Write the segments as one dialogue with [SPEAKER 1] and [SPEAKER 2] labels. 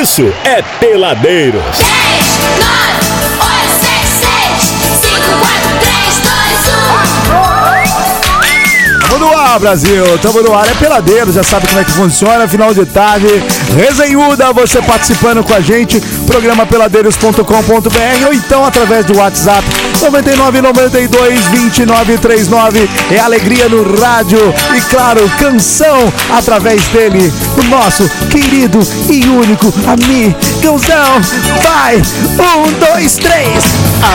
[SPEAKER 1] isso é Peladeiros.
[SPEAKER 2] 10, 9,
[SPEAKER 3] Brasil. Tamo no ar. É peladeiro, já sabe como é que funciona. Final de tarde, resenhuda, você participando com a gente. Programa peladeiros.com.br ou então através do WhatsApp 99 92 29 39. É alegria no rádio e, claro, canção através dele, o nosso querido e único amigãozão. Vai! Um, dois, três.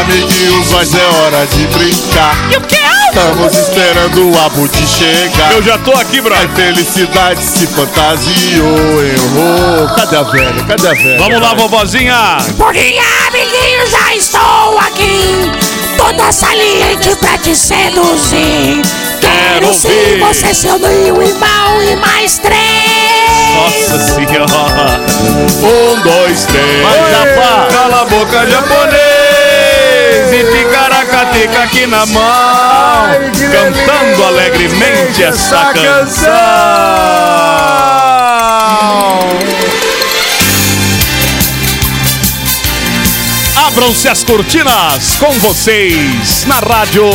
[SPEAKER 4] Amiguinhos, mas é hora de brincar.
[SPEAKER 5] E o que?
[SPEAKER 4] Estamos esperando o Abudi chegar.
[SPEAKER 5] Eu já tô aqui,
[SPEAKER 4] A
[SPEAKER 5] brother.
[SPEAKER 4] felicidade se fantasiou, errou. Cadê a velha? Cadê a velha?
[SPEAKER 5] Vamos lá, vovozinha.
[SPEAKER 6] Porque, amiguinho, já estou aqui, toda saliente pra te seduzir. Quero
[SPEAKER 5] Quero
[SPEAKER 6] sim você, seu meu irmão, e mais três.
[SPEAKER 5] Nossa senhora.
[SPEAKER 4] Um, dois, três.
[SPEAKER 5] Mas rapaz, cala a boca japonês e ticaracateca aqui na mão, cantando alegremente essa canção. Abram-se as cortinas com vocês na rádio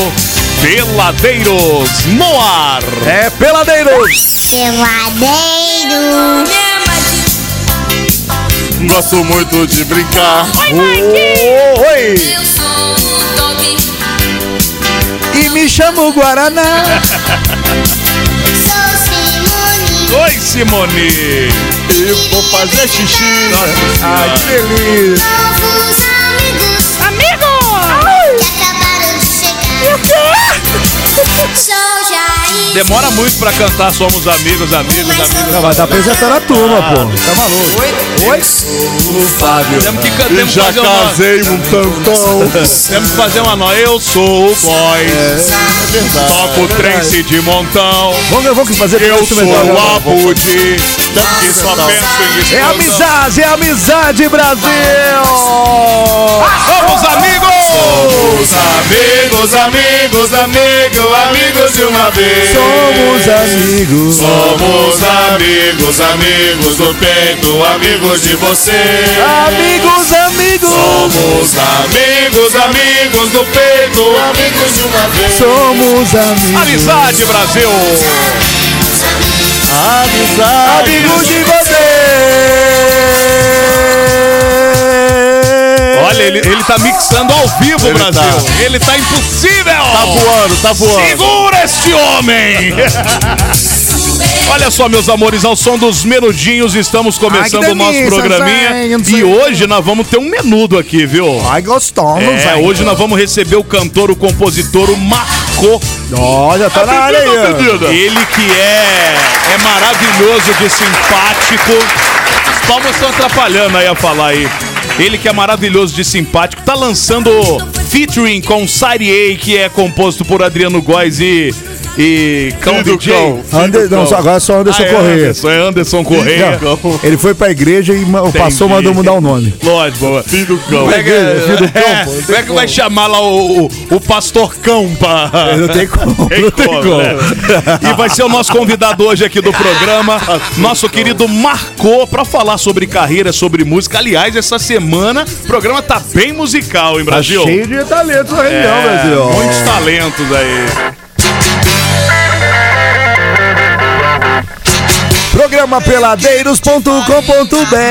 [SPEAKER 5] Peladeiros no ar.
[SPEAKER 3] É peladeiros.
[SPEAKER 2] Peladeiro.
[SPEAKER 4] Gosto muito de brincar.
[SPEAKER 3] Oi!
[SPEAKER 2] Eu sou o Tobi.
[SPEAKER 3] E me chamo Guaraná.
[SPEAKER 2] Sou Simone.
[SPEAKER 5] Oi, Simone.
[SPEAKER 4] Eu vou fazer xixi.
[SPEAKER 3] Ai, que feliz.
[SPEAKER 2] Novos amigos
[SPEAKER 6] Amigo!
[SPEAKER 2] que acabaram de chegar. Sou Jair.
[SPEAKER 5] Demora muito pra cantar Somos Amigos, Amigos, Amigos.
[SPEAKER 3] Não, mas tá apresentando a turma, pô. Tá maluco? Oi?
[SPEAKER 4] O Fábio.
[SPEAKER 5] Temos que,
[SPEAKER 4] E
[SPEAKER 5] temos que
[SPEAKER 4] já casei um tantão.
[SPEAKER 5] Temos que fazer uma nova. Eu sou o boy.
[SPEAKER 4] É verdade.
[SPEAKER 5] Toco trance de montão.
[SPEAKER 3] Vamos, vamos fazer
[SPEAKER 5] Eu sou o. Abudi. Que só penso em
[SPEAKER 3] É amizade, é amizade, Brasil!
[SPEAKER 5] Somos amigos!
[SPEAKER 4] Os amigos, amigos, amigos, amigos de uma vez.
[SPEAKER 3] Somos amigos.
[SPEAKER 4] Somos amigos, amigos do peito, amigos de você.
[SPEAKER 3] Amigos, amigos.
[SPEAKER 4] Somos amigos, amigos do peito, amigos de uma vez.
[SPEAKER 3] Somos amigos.
[SPEAKER 5] Amizade, Brasil!
[SPEAKER 4] Amizade.
[SPEAKER 3] Amigos de você.
[SPEAKER 5] Olha, ele, ele tá mixando ao vivo,
[SPEAKER 4] Ele
[SPEAKER 5] Brasil.
[SPEAKER 4] tá.
[SPEAKER 5] Ele tá impossível!
[SPEAKER 4] Tá voando, tá voando.
[SPEAKER 5] Segura este homem! Olha só, meus amores, ao som dos menudinhos, estamos começando
[SPEAKER 3] Ai, que
[SPEAKER 5] o nosso
[SPEAKER 3] delícia,
[SPEAKER 5] programinha.
[SPEAKER 3] gente.
[SPEAKER 5] E hoje nós vamos ter um menudo aqui, viu?
[SPEAKER 3] Ai, gostoso.
[SPEAKER 5] É,
[SPEAKER 3] velho.
[SPEAKER 5] hoje nós vamos receber o cantor, o compositor, o Marco.
[SPEAKER 3] Olha, tá na área aí.
[SPEAKER 5] Ele que é, é maravilhoso de simpático. Os palmas estão atrapalhando aí a falar aí. Ele que é maravilhoso de simpático, tá lançando featuring com A, que é composto por Adriano Góes e, e Cão
[SPEAKER 4] Filho do
[SPEAKER 5] DJ.
[SPEAKER 4] cão.
[SPEAKER 3] Ander- não, só- agora é só Anderson
[SPEAKER 5] Ah, é
[SPEAKER 3] Correia.
[SPEAKER 5] Anderson, é Anderson Correia.
[SPEAKER 3] Não, ele foi pra igreja e ma- passou, mandou mudar o nome.
[SPEAKER 5] Lógico, boa.
[SPEAKER 4] Filho do cão.
[SPEAKER 5] Como é que,
[SPEAKER 3] Filho do cão,
[SPEAKER 5] é,
[SPEAKER 3] pô,
[SPEAKER 5] como é que vai chamar lá o, o, o pastor cão pra...
[SPEAKER 3] Não tem como.
[SPEAKER 5] Tem
[SPEAKER 3] Não tem
[SPEAKER 5] como,
[SPEAKER 3] como.
[SPEAKER 5] né? E vai ser o nosso convidado hoje aqui do programa, nosso querido Marcô, pra falar sobre carreira, sobre música. Aliás, essa semana o programa tá bem musical, hein,
[SPEAKER 3] Tá
[SPEAKER 5] Brasil?
[SPEAKER 3] cheio de talentos na região,
[SPEAKER 5] É,
[SPEAKER 3] Brasil.
[SPEAKER 5] Muitos talentos aí.
[SPEAKER 3] Programa peladeiros.com.br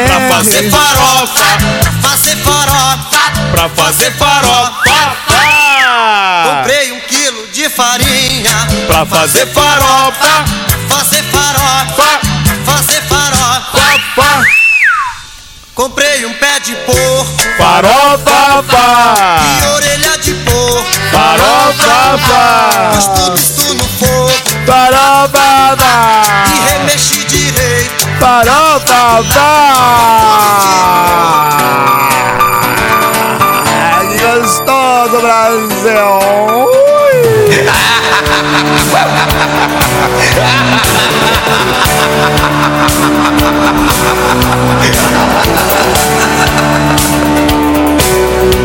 [SPEAKER 5] Pra fazer
[SPEAKER 7] farofa, fazer farofa.
[SPEAKER 5] Pra fazer farofa.
[SPEAKER 7] Comprei um quilo de farinha.
[SPEAKER 5] Pra fazer farofa.
[SPEAKER 7] Fazer farofa, fazer farofa. Comprei um pé de porco
[SPEAKER 5] Farofa,
[SPEAKER 7] e orelha de porco.
[SPEAKER 5] Farofa.
[SPEAKER 7] Pus tudo isso no fogo
[SPEAKER 3] farofa, Ai, que gostoso, Brasil.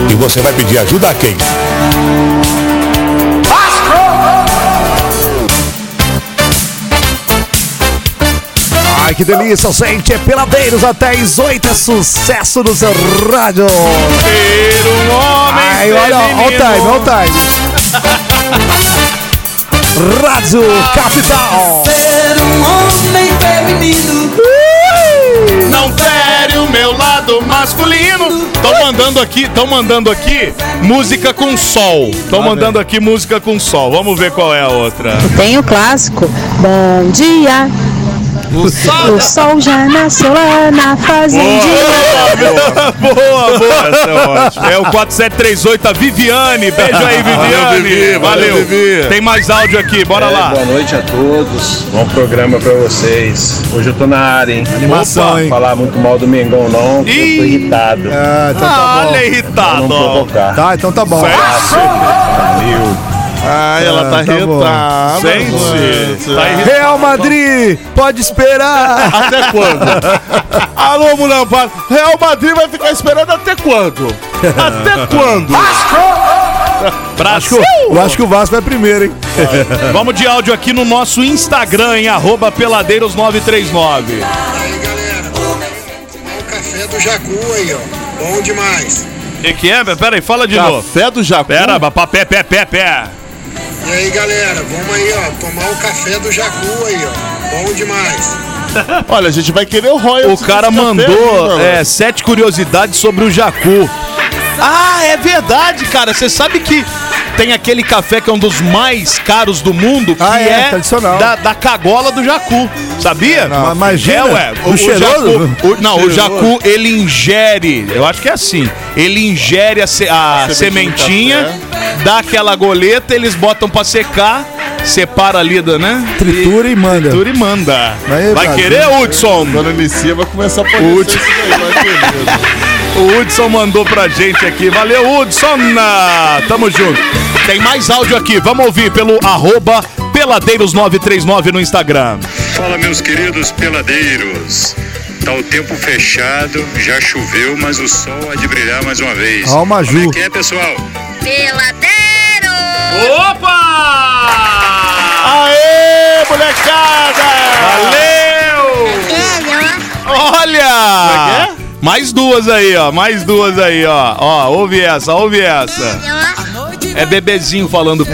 [SPEAKER 1] E você vai pedir ajuda a quem?
[SPEAKER 3] Ai, que delícia, gente. É Peladeiros até às 8. É sucesso no seu rádio.
[SPEAKER 5] Ser um homem
[SPEAKER 3] Ai, olha, olha o time, olha o time. Rádio Capital.
[SPEAKER 7] Ser um homem feminino.
[SPEAKER 5] Não fere o meu lado masculino. Estão mandando aqui, estão mandando aqui música com sol. Estão mandando aqui música com sol. Vamos ver qual é a outra.
[SPEAKER 8] Tem o clássico. Bom dia,
[SPEAKER 5] O sol.
[SPEAKER 8] o sol já nasceu lá na fazendinha.
[SPEAKER 5] boa, boa. Essa é ótima. É o 4738, a Viviane. Beijo aí, Viviane.
[SPEAKER 4] Vivi, valeu, Vivi.
[SPEAKER 5] Tem mais áudio aqui, bora
[SPEAKER 9] É,
[SPEAKER 5] lá.
[SPEAKER 9] Boa noite a todos. Bom programa pra vocês. Hoje eu tô na área, hein?
[SPEAKER 3] Animação,
[SPEAKER 9] Não vou
[SPEAKER 3] hein?
[SPEAKER 9] falar muito mal do Mengão, não, eu tô irritado.
[SPEAKER 3] Ah, então
[SPEAKER 5] Ah,
[SPEAKER 3] tá
[SPEAKER 5] olha
[SPEAKER 3] bom.
[SPEAKER 5] irritado.
[SPEAKER 9] Não provocar.
[SPEAKER 3] Tá, então tá bom.
[SPEAKER 9] Valeu.
[SPEAKER 4] Ai, ela
[SPEAKER 3] Ah,
[SPEAKER 4] tá
[SPEAKER 3] tá bom.
[SPEAKER 4] irritada.
[SPEAKER 5] Gente, tá irritado.
[SPEAKER 3] Real Madrid, pode esperar.
[SPEAKER 4] Até quando? Alô, mulher. Real Madrid vai ficar esperando até quando? Até quando?
[SPEAKER 5] Brasil.
[SPEAKER 3] Eu acho que o Vasco vai primeiro, hein?
[SPEAKER 5] Vamos de áudio aqui no nosso Instagram, em arroba peladeiros939.
[SPEAKER 10] Aí galera, o café do Jacu aí, ó. Bom demais.
[SPEAKER 5] O que, que é? Pera aí, fala de novo.
[SPEAKER 4] Café do Jacu.
[SPEAKER 5] Pera, pé, pé, pé, pé.
[SPEAKER 10] E aí galera, vamos aí, ó. Tomar o café do Jacu aí, ó. Bom demais.
[SPEAKER 4] Olha, a gente vai querer o royalties
[SPEAKER 5] O cara mandou
[SPEAKER 4] aí,
[SPEAKER 5] é, sete curiosidades sobre o Jacu. Ah, é verdade, cara. Você sabe que tem aquele café que é um dos mais caros do mundo, que
[SPEAKER 3] Ah, é,
[SPEAKER 5] é,
[SPEAKER 3] tradicional.
[SPEAKER 5] Da, da cagola do Jacu. Sabia?
[SPEAKER 3] Não, imagina,
[SPEAKER 5] É, ué.
[SPEAKER 3] o cheiroso?
[SPEAKER 5] Jacu, o- não, o. Jacu, ele ingere, eu acho que é assim, ele ingere a, se- a
[SPEAKER 4] semente
[SPEAKER 5] sementinha, dá aquela goleta, eles botam pra secar, separa ali, da, né?
[SPEAKER 3] Tritura e manda.
[SPEAKER 5] Tritura e manda.
[SPEAKER 3] Aí,
[SPEAKER 5] Vai
[SPEAKER 3] Brasil.
[SPEAKER 5] querer, Hudson?
[SPEAKER 4] Dona Anicia vai começar a
[SPEAKER 5] O
[SPEAKER 4] aparecer isso daí, vai querer.
[SPEAKER 5] O Hudson mandou pra gente aqui. Valeu, Hudson! Tamo junto. Tem mais áudio aqui. Vamos ouvir pelo arroba peladeiros939 no Instagram.
[SPEAKER 10] Fala meus queridos peladeiros. Tá o tempo fechado, já choveu, mas o sol há de brilhar mais uma vez.
[SPEAKER 3] Ó, o Maju.
[SPEAKER 10] Como é que é, pessoal?
[SPEAKER 2] Peladeiro!
[SPEAKER 5] Opa!
[SPEAKER 4] Aê, molecada!
[SPEAKER 5] Valeu! Olha! Mais duas aí, ó. Mais duas aí, ó. Ó, ouve essa, ouve essa. É bebezinho falando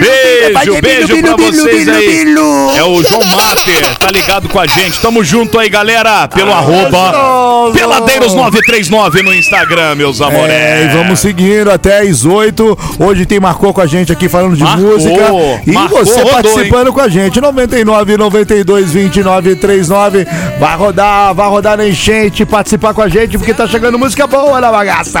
[SPEAKER 5] Beijo, beijo pra vocês aí. É o João Mater, tá ligado com a gente. Tamo junto aí, galera, pelo arroba Peladeiros939 no Instagram, meus amores.
[SPEAKER 3] É, vamos seguindo até às 8. Hoje tem Marcou com a gente aqui falando de
[SPEAKER 5] Marcou,
[SPEAKER 3] música. E
[SPEAKER 5] marcou,
[SPEAKER 3] você
[SPEAKER 5] rodou,
[SPEAKER 3] participando com a gente. 99 92 29 39. Vai rodar, vai rodar na enchente, participar com a gente, porque tá chegando música boa na bagaça.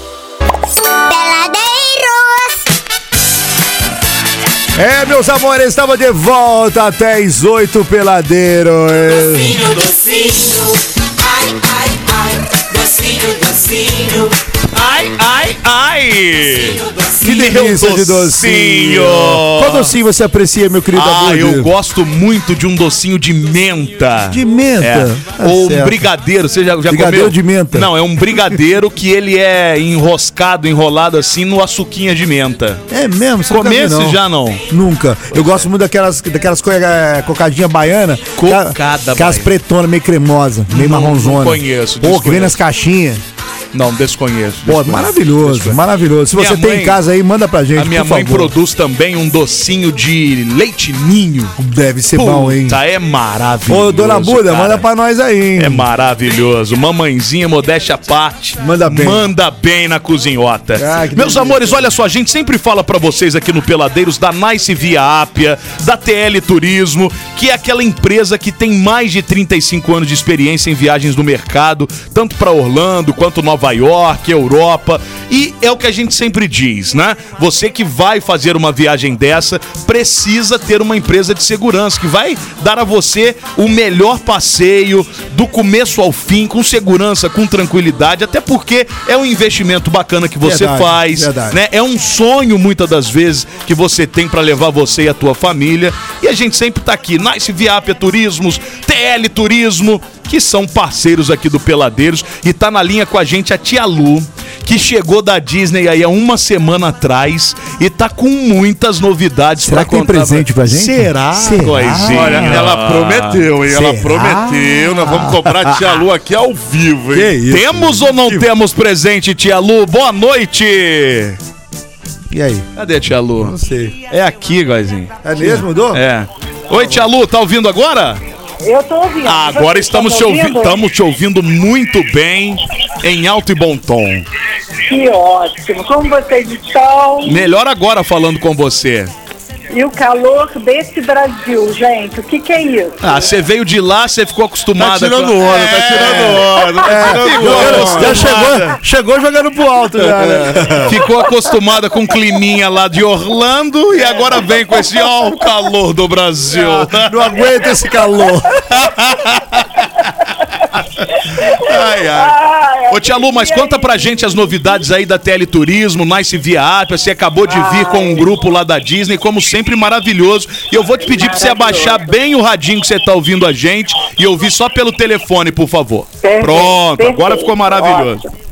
[SPEAKER 3] É, meus amores, estamos de volta até às 8 peladeiro.
[SPEAKER 7] Docinho, docinho, ai, ai, ai, docinho, docinho,
[SPEAKER 5] Ai, ai, ai!
[SPEAKER 3] Que delícia de docinho. Qual docinho você aprecia, meu querido
[SPEAKER 5] Ah,
[SPEAKER 3] Abud?
[SPEAKER 5] eu gosto muito de um docinho de menta.
[SPEAKER 3] De menta?
[SPEAKER 5] É.
[SPEAKER 3] Tá
[SPEAKER 5] Ou um
[SPEAKER 3] certo.
[SPEAKER 5] brigadeiro, você já, já
[SPEAKER 3] Brigadeiro
[SPEAKER 5] comeu?
[SPEAKER 3] de menta.
[SPEAKER 5] Não, é um brigadeiro que ele é enroscado, enrolado assim no açuquinha de menta.
[SPEAKER 3] É mesmo? Você viu, não?
[SPEAKER 5] já não?
[SPEAKER 3] Nunca. Eu gosto muito daquelas, daquelas co é, cocadinha baiana.
[SPEAKER 5] Cocada
[SPEAKER 3] Aquelas
[SPEAKER 5] baiana.
[SPEAKER 3] pretonas, meio cremosa, meio
[SPEAKER 5] Não-
[SPEAKER 3] marronzona.
[SPEAKER 5] não conheço,
[SPEAKER 3] Pô, que vem
[SPEAKER 5] desconheço.
[SPEAKER 3] nas caixinhas.
[SPEAKER 5] Não, desconheço.
[SPEAKER 3] Pô, maravilhoso, maravilhoso. Se
[SPEAKER 5] Minha
[SPEAKER 3] você tem
[SPEAKER 5] mãe-
[SPEAKER 3] em casa aí, manda pra gente,
[SPEAKER 5] A minha
[SPEAKER 3] por
[SPEAKER 5] mãe
[SPEAKER 3] favor.
[SPEAKER 5] produz também um docinho de leite ninho.
[SPEAKER 3] Deve ser bom, hein?
[SPEAKER 5] Puta, é maravilhoso.
[SPEAKER 3] Ô, dona Buda,
[SPEAKER 5] cara.
[SPEAKER 3] manda pra nós aí, hein?
[SPEAKER 5] É maravilhoso. Mamãezinha, modéstia à parte.
[SPEAKER 3] Manda bem.
[SPEAKER 5] Manda bem na cozinhota.
[SPEAKER 3] Ah,
[SPEAKER 5] Meus
[SPEAKER 3] delícia.
[SPEAKER 5] amores, olha só, a gente sempre fala pra vocês aqui no Peladeiros da Nice Via Ápia, da TL Turismo, que é aquela empresa que tem mais de 35 anos de experiência em viagens no mercado, tanto pra Orlando quanto Nova York, Europa. E é o que a gente sempre diz, né? Você que vai fazer uma viagem dessa precisa ter uma empresa de segurança que vai dar a você o melhor passeio do começo ao fim, com segurança, com tranquilidade, até porque é um investimento bacana que você
[SPEAKER 3] Verdade,
[SPEAKER 5] faz,
[SPEAKER 3] verdade.
[SPEAKER 5] né? É um sonho muitas das vezes que você tem pra levar você e a tua família. E a gente sempre tá aqui, Nice Viapia Turismos, TL Turismo, que são parceiros aqui do Peladeiros e tá na linha com a gente a Tia Lu, que chegou da Disney aí há uma semana atrás e tá com muitas novidades
[SPEAKER 3] Será
[SPEAKER 5] pra
[SPEAKER 3] que tem
[SPEAKER 5] contar.
[SPEAKER 3] presente pra gente?
[SPEAKER 5] Será?
[SPEAKER 3] Será?
[SPEAKER 5] Coisinha.
[SPEAKER 4] Olha, ela prometeu, hein? Ela
[SPEAKER 3] Será?
[SPEAKER 4] prometeu. Nós vamos cobrar a tia Lu aqui ao vivo, hein?
[SPEAKER 3] Que isso?
[SPEAKER 5] Temos ou não temos presente, Tia Lu? Boa noite!
[SPEAKER 3] E aí?
[SPEAKER 5] Cadê a Tia Lu?
[SPEAKER 3] Não sei.
[SPEAKER 5] É aqui, Goizinho.
[SPEAKER 3] É mesmo, mudou?
[SPEAKER 5] É. Oi, Tia Lu, tá ouvindo agora?
[SPEAKER 11] Eu tô ouvindo.
[SPEAKER 5] Ah, agora estamos te,
[SPEAKER 11] estão
[SPEAKER 5] ouvi estamos te ouvindo muito bem, em alto e bom tom.
[SPEAKER 11] Que ótimo. Como vocês estão?
[SPEAKER 5] Melhor agora falando com você.
[SPEAKER 11] E o calor desse Brasil, gente, o que que é isso?
[SPEAKER 5] Ah, você veio de lá, você ficou acostumada
[SPEAKER 4] Tá tirando
[SPEAKER 5] com...
[SPEAKER 4] onda, tá tirando onda, tá tirando
[SPEAKER 5] ficou
[SPEAKER 4] onda.
[SPEAKER 5] acostumada.
[SPEAKER 3] Já chegou, chegou jogando pro alto, já, né?
[SPEAKER 5] Ficou acostumada com o climinha lá de Orlando e agora vem com esse, ó, o calor do Brasil.
[SPEAKER 3] Não aguento esse calor.
[SPEAKER 5] Ai, ai. Ô, Tia Lu, mas conta pra gente as novidades aí da Teleturismo, Nice Via Apia. Você acabou de vir com um grupo lá da Disney, como sempre, maravilhoso. E eu vou te pedir pra você abaixar bem o radinho que você tá ouvindo a gente e ouvir só pelo telefone, por favor.
[SPEAKER 11] Perfeito,
[SPEAKER 5] Pronto, agora ficou maravilhoso.
[SPEAKER 11] ótimo.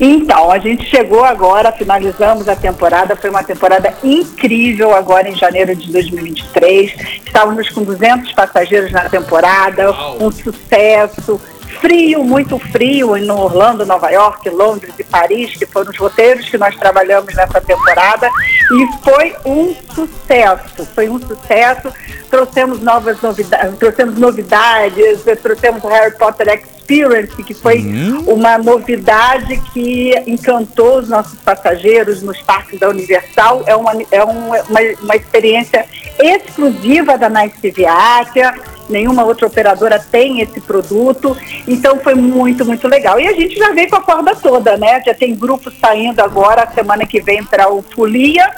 [SPEAKER 11] Então, a gente chegou agora, finalizamos a temporada, foi uma temporada incrível agora em janeiro de 2023. Estávamos com 200 passageiros na temporada, um sucesso. Frio, muito frio em Orlando, Nova York, Londres e Paris, que foram os roteiros que nós trabalhamos nessa temporada. E foi um sucesso, foi um sucesso. Trouxemos novas novidades, trouxemos novidades, trouxemos o Harry Potter Experience, que foi uma novidade que encantou os nossos passageiros nos parques da Universal. É uma, é uma, uma, experiência exclusiva da Nice Viária. Nenhuma outra operadora tem esse produto. Então foi muito, muito legal. E a gente já veio com a corda toda, né? Já tem grupo saindo agora, semana que vem para o Folia.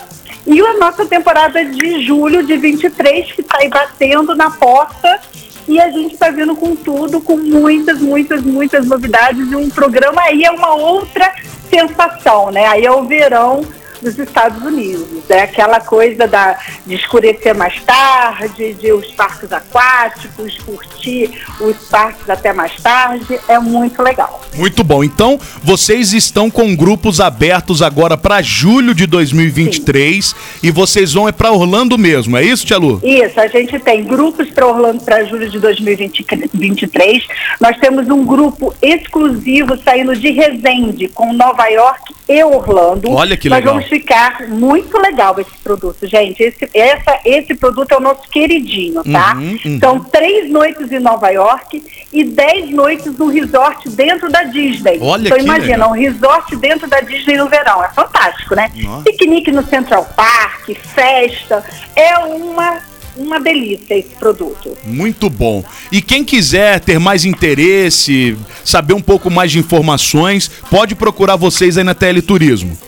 [SPEAKER 11] E a nossa temporada de julho de 23, que está aí batendo na porta. E a gente está vindo com tudo, com muitas, muitas, muitas novidades. E um programa aí é uma outra sensação, né? Aí é o verão dos Estados Unidos. É aquela coisa da, de escurecer mais tarde, de os parques aquáticos, curtir os parques até mais tarde. É muito legal.
[SPEAKER 5] Muito bom. Então, vocês estão com grupos abertos agora para julho de 2023 e vocês vão é para Orlando mesmo, é isso, Tia Lu?
[SPEAKER 11] Isso, a gente tem grupos para Orlando para julho de 2023. Nós temos um grupo exclusivo saindo de Resende com Nova York e Orlando.
[SPEAKER 5] Olha que
[SPEAKER 11] Nós
[SPEAKER 5] legal.
[SPEAKER 11] vamos ficar muito legal esse produto, gente. Esse, essa, esse produto é o nosso queridinho, tá?
[SPEAKER 5] Uhum, uhum.
[SPEAKER 11] São três noites em Nova York e dez noites no resort dentro da Disney.
[SPEAKER 5] Olha
[SPEAKER 11] então imagina,
[SPEAKER 5] legal.
[SPEAKER 11] um resort dentro da Disney no verão. É fantástico, né?
[SPEAKER 5] Nossa.
[SPEAKER 11] Piquenique no Central Park, festa. É uma, uma delícia esse produto.
[SPEAKER 5] Muito bom. E quem quiser ter mais interesse, saber um pouco mais de informações, pode procurar vocês aí na Teleturismo.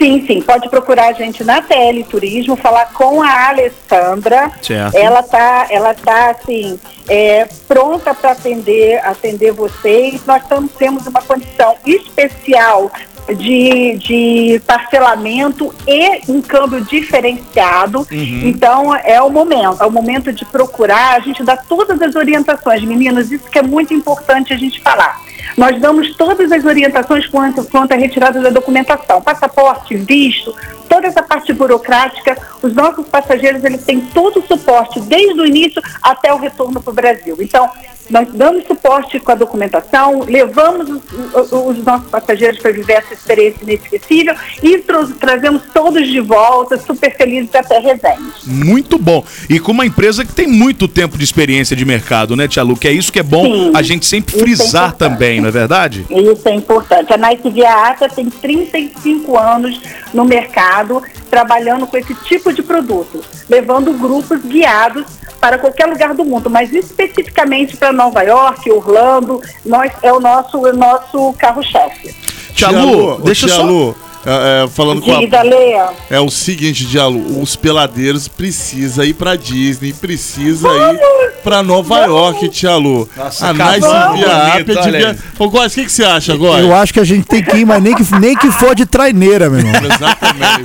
[SPEAKER 11] Sim, sim, pode procurar a gente na TL Turismo, falar com a Alessandra.
[SPEAKER 5] Certo.
[SPEAKER 11] Ela tá, ela tá assim, é, pronta para atender, atender vocês. Nós tam- temos uma condição especial de, de parcelamento e um câmbio diferenciado.
[SPEAKER 12] Uhum.
[SPEAKER 11] Então é o momento, é o momento de procurar. A gente dá todas as orientações, meninos. Isso que é muito importante a gente falar. Nós damos todas as orientações quanto, quanto à retirada da documentação, passaporte, visto, toda essa parte burocrática. Os nossos passageiros eles têm todo o suporte desde o início até o retorno para o Brasil. Então nós damos suporte com a documentação, levamos os, os- os nossos passageiros para viver essa experiência inesquecível e tra- trazemos todos de volta, super felizes até resenhas.
[SPEAKER 5] Muito bom. E com uma empresa que tem muito tempo de experiência de mercado, né, Tia Lu? Que é isso que é bom
[SPEAKER 11] Sim,
[SPEAKER 5] a gente sempre frisar
[SPEAKER 11] importante.
[SPEAKER 5] Também, não é verdade?
[SPEAKER 11] Isso é importante. A Nice Via Ata tem 35 anos no mercado trabalhando com esse tipo de produto, levando grupos guiados para qualquer lugar do mundo, mas especificamente para Nova York, Orlando, nós, é o nosso, o nosso carro-chefe.
[SPEAKER 5] Tia Lu, deixa
[SPEAKER 4] Tia
[SPEAKER 5] só-
[SPEAKER 4] Lu, é, é, falando com a...
[SPEAKER 11] Leia.
[SPEAKER 4] É o seguinte, Dialo, os peladeiros precisa ir pra Disney, precisa ir pra Nova York, Tia Lu.
[SPEAKER 3] Nossa,
[SPEAKER 4] a
[SPEAKER 3] acabou.
[SPEAKER 4] Nice Via
[SPEAKER 3] olha
[SPEAKER 4] devia... Ô, Góis, o que, que você acha, Góis?
[SPEAKER 3] Eu acho que a gente tem que ir, mas nem que, nem que for de traineira, meu irmão.
[SPEAKER 4] Exatamente.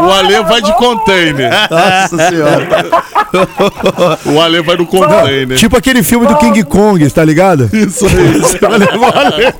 [SPEAKER 4] o Ale vai de container.
[SPEAKER 3] Nossa senhora.
[SPEAKER 4] o Ale vai no container.
[SPEAKER 3] Tipo aquele filme do King Kong, tá ligado?
[SPEAKER 4] Isso aí. Você vai levar o Ale.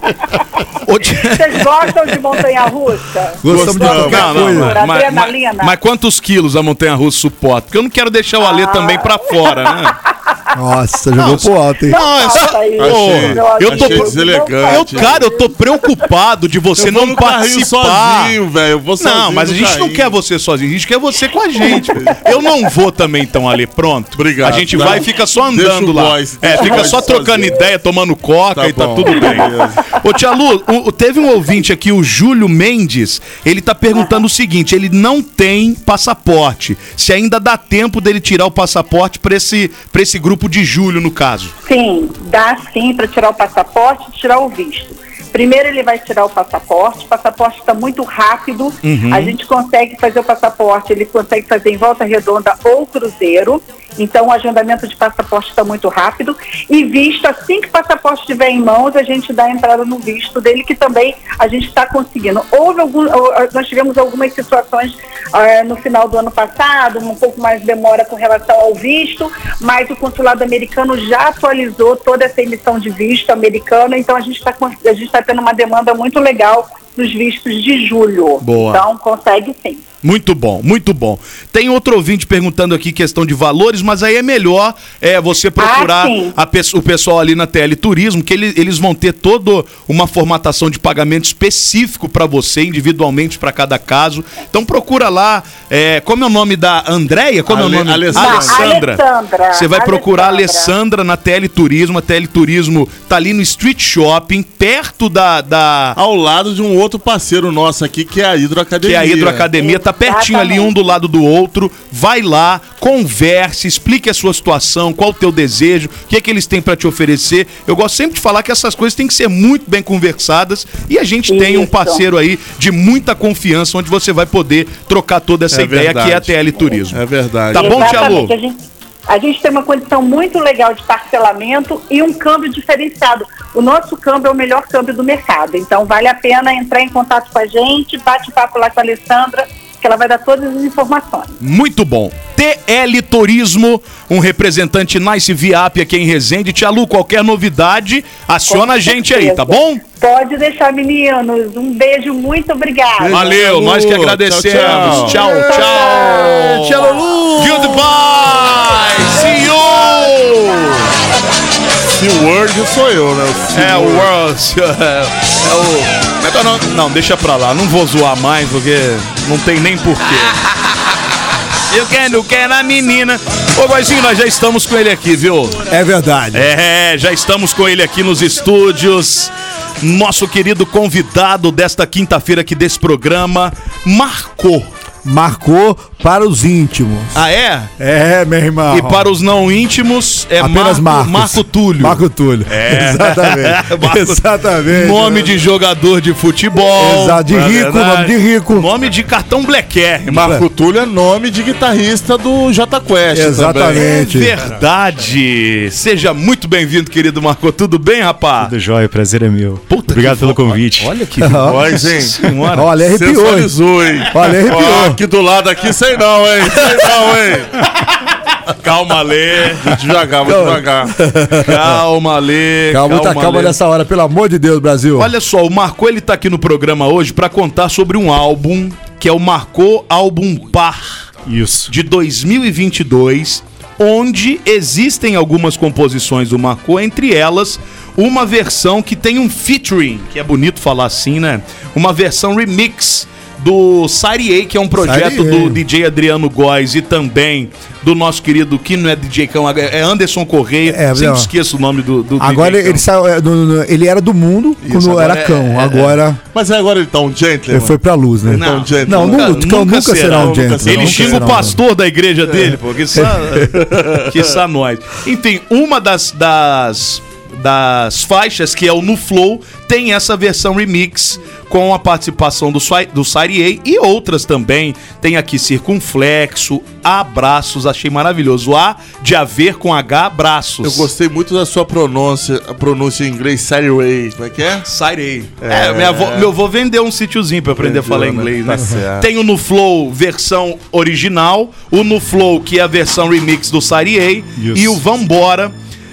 [SPEAKER 11] Vocês gostam de montanha-russa?
[SPEAKER 3] Gostamos de qualquer
[SPEAKER 5] Não, não,
[SPEAKER 3] coisa.
[SPEAKER 5] mas, mas, mas quantos quilos a montanha russa suporta? Porque eu não quero deixar o Alê também pra fora, né?
[SPEAKER 3] Nossa, jogou pro alto, hein?
[SPEAKER 5] Não, é só.
[SPEAKER 11] Achei-
[SPEAKER 5] Pô, eu tô.
[SPEAKER 4] achei deselegante.
[SPEAKER 5] Eu, cara, eu tô preocupado de você
[SPEAKER 4] Eu vou
[SPEAKER 5] não participar.
[SPEAKER 4] sozinho, velho,
[SPEAKER 5] Não,
[SPEAKER 4] sozinho
[SPEAKER 5] mas a gente não
[SPEAKER 4] carrinho.
[SPEAKER 5] quer você sozinho, a gente quer você com a gente. eu não vou também, então, Ale. Pronto.
[SPEAKER 4] Obrigado.
[SPEAKER 5] A gente
[SPEAKER 4] Tá.
[SPEAKER 5] vai e fica só andando lá.
[SPEAKER 4] boys,
[SPEAKER 5] é, fica só trocando
[SPEAKER 4] sozinho.
[SPEAKER 5] ideia, tomando coca
[SPEAKER 4] Tá
[SPEAKER 5] e tá
[SPEAKER 4] bom,
[SPEAKER 5] tudo bem.
[SPEAKER 4] beleza.
[SPEAKER 5] Ô, Tia Lu, o- o- teve um ouvinte aqui, o Júlio Mendes, ele tá perguntando o seguinte: ele não tem passaporte. Se ainda dá tempo dele tirar o passaporte pra esse, pra esse grupo de julho, no caso.
[SPEAKER 11] Sim, dá sim para tirar o passaporte e tirar o visto. Primeiro ele vai tirar o passaporte, o passaporte está muito rápido,
[SPEAKER 12] Uhum.
[SPEAKER 11] a gente consegue fazer o passaporte, ele consegue fazer em volta redonda ou cruzeiro, então o agendamento de passaporte está muito rápido. E visto, assim que o passaporte estiver em mãos, a gente dá a entrada no visto dele, que também a gente está conseguindo. Houve algum, ou- nós tivemos algumas situações ah, no final do ano passado, um pouco mais de demora com relação ao visto, mas o consulado americano já atualizou toda essa emissão de visto americano, então a gente está a tá tendo uma demanda muito legal dos vistos de julho.
[SPEAKER 5] Boa.
[SPEAKER 11] Então consegue sim.
[SPEAKER 5] Muito bom, muito bom. Tem outro ouvinte perguntando aqui questão de valores, mas aí é melhor é, você procurar
[SPEAKER 11] Ah,
[SPEAKER 5] a o pessoal ali na TL Turismo, que ele- eles vão ter toda uma formatação de pagamento específico para você, individualmente para cada caso. Então procura lá, é, como é o nome da Andréia? Como
[SPEAKER 4] Ale-
[SPEAKER 5] é o nome?
[SPEAKER 4] Alessandra.
[SPEAKER 5] Alessandra.
[SPEAKER 11] Alessandra.
[SPEAKER 5] Você vai procurar a
[SPEAKER 11] Alessandra.
[SPEAKER 5] Alessandra na TL Turismo. A TL Turismo tá ali no Street Shopping, perto da... da...
[SPEAKER 4] Ao lado de um outro parceiro nosso aqui, que é a Hidroacademia.
[SPEAKER 5] Que é a Hidroacademia, tá pertinho ali, um do lado do outro. Vai lá, converse, explique a sua situação, qual o teu desejo, o que é que eles têm pra te oferecer. Eu gosto sempre de falar que essas coisas têm que ser muito bem conversadas e a gente tem um
[SPEAKER 11] Isso.
[SPEAKER 5] parceiro aí de muita confiança onde você vai poder trocar toda essa
[SPEAKER 4] É
[SPEAKER 5] ideia
[SPEAKER 4] verdade.
[SPEAKER 5] que é a TL Turismo.
[SPEAKER 4] É verdade.
[SPEAKER 5] Tá bom, Tia Lu?
[SPEAKER 11] A gente tem uma condição muito legal de parcelamento e um câmbio diferenciado. O nosso câmbio é o melhor câmbio do mercado. Então vale a pena entrar em contato com a gente, bate papo lá com a Alessandra, que ela vai dar todas as informações.
[SPEAKER 5] Muito bom. TL Turismo, um representante Nice Viap aqui em Resende. Tia Lu, qualquer novidade, aciona a gente aí, tá bom?
[SPEAKER 11] Pode deixar, meninos. Um beijo, muito obrigada.
[SPEAKER 5] Valeu, nós que agradecemos. Tchau, tchau.
[SPEAKER 3] Tchau, Lulu.
[SPEAKER 5] Goodbye. See you.
[SPEAKER 4] Se o Word sou eu, né?
[SPEAKER 5] É o World. É, é o. Não, não, não, deixa pra lá. Não vou zoar mais porque não tem nem porquê. Eu quero, eu quero a menina. Ô, Goizinho, nós já estamos com ele aqui, viu?
[SPEAKER 3] É verdade.
[SPEAKER 5] É, já estamos com ele aqui nos estúdios. Nosso querido convidado desta quinta-feira aqui desse programa, Marcou.
[SPEAKER 3] Marcou para os íntimos.
[SPEAKER 5] Ah, é?
[SPEAKER 3] É, meu irmão.
[SPEAKER 5] E para os não íntimos, é
[SPEAKER 3] Apenas
[SPEAKER 5] Marco,
[SPEAKER 3] Marcos.
[SPEAKER 5] Marco Túlio.
[SPEAKER 3] Marco Túlio.
[SPEAKER 5] É.
[SPEAKER 3] Exatamente.
[SPEAKER 5] Marco-
[SPEAKER 3] Exatamente.
[SPEAKER 5] Nome de jogador de futebol.
[SPEAKER 3] Exato, de
[SPEAKER 5] é
[SPEAKER 3] rico,
[SPEAKER 5] verdade?
[SPEAKER 3] nome de rico.
[SPEAKER 5] Nome de cartão Black R.
[SPEAKER 4] Marco Túlio é nome de guitarrista do J Quest.
[SPEAKER 3] Exatamente.
[SPEAKER 5] É verdade. Seja muito bem-vindo, querido Marco. Tudo bem, rapaz?
[SPEAKER 12] Tudo jóia, prazer é meu.
[SPEAKER 5] Puta
[SPEAKER 12] Obrigado pelo convite.
[SPEAKER 5] Olha que
[SPEAKER 4] Voz, hein?
[SPEAKER 5] senhora.
[SPEAKER 3] Olha, arrepiou. hein?
[SPEAKER 4] Sensualizou, hein?
[SPEAKER 3] Olha, arrepiou.
[SPEAKER 4] Aqui do lado aqui, sei não, hein? Sei não, hein?
[SPEAKER 5] Calma, Lê.
[SPEAKER 4] Vou devagar, vou devagar.
[SPEAKER 5] Calma, Lê.
[SPEAKER 3] Calma, muita calma
[SPEAKER 5] Lê.
[SPEAKER 3] nessa hora, pelo amor de Deus, Brasil.
[SPEAKER 5] Olha só, o Marcou ele tá aqui no programa hoje pra contar sobre um álbum que é o Marcou Álbum Par
[SPEAKER 12] Isso.
[SPEAKER 5] de 2022, onde existem algumas composições do Marco, entre elas uma versão que tem um featuring, que é bonito falar assim, né? Uma versão remix do Sari A, que é um projeto
[SPEAKER 3] Sari A.
[SPEAKER 5] do DJ Adriano Góes e também do nosso querido, que não é DJ Cão, é Anderson Correia.
[SPEAKER 3] É,
[SPEAKER 5] Sempre
[SPEAKER 3] não.
[SPEAKER 5] esqueço o nome do, do
[SPEAKER 3] Agora
[SPEAKER 5] DJ
[SPEAKER 3] ele saiu. é, ele era do mundo quando
[SPEAKER 5] agora
[SPEAKER 3] era
[SPEAKER 5] é-
[SPEAKER 3] cão.
[SPEAKER 5] é-
[SPEAKER 3] agora
[SPEAKER 4] Mas agora ele tá um gentleman.
[SPEAKER 3] ele foi pra luz, né?
[SPEAKER 5] Não,
[SPEAKER 3] não, nunca, cão nunca será um gentleman.
[SPEAKER 5] Ele xinga
[SPEAKER 3] será
[SPEAKER 5] o pastor da igreja dele, pô. Que só, que só nós. Enfim, uma das, das, das faixas, que é o No Flow, tem essa versão remix com a participação do, do Sari A e outras também. Tem aqui Circunflexo, Abraços, achei maravilhoso. A de haver com H, Abraços.
[SPEAKER 4] Eu gostei muito da sua pronúncia, a pronúncia em inglês, Saturday. Como é que é?
[SPEAKER 5] Sari A. É, minha avó- meu avô vendeu um sítiozinho pra aprender a falar
[SPEAKER 4] né?
[SPEAKER 5] inglês,
[SPEAKER 4] Tá
[SPEAKER 5] né?
[SPEAKER 4] certo.
[SPEAKER 5] Tem o No Flow versão original, o No Flow que é a versão remix do Sari A e o Vambora,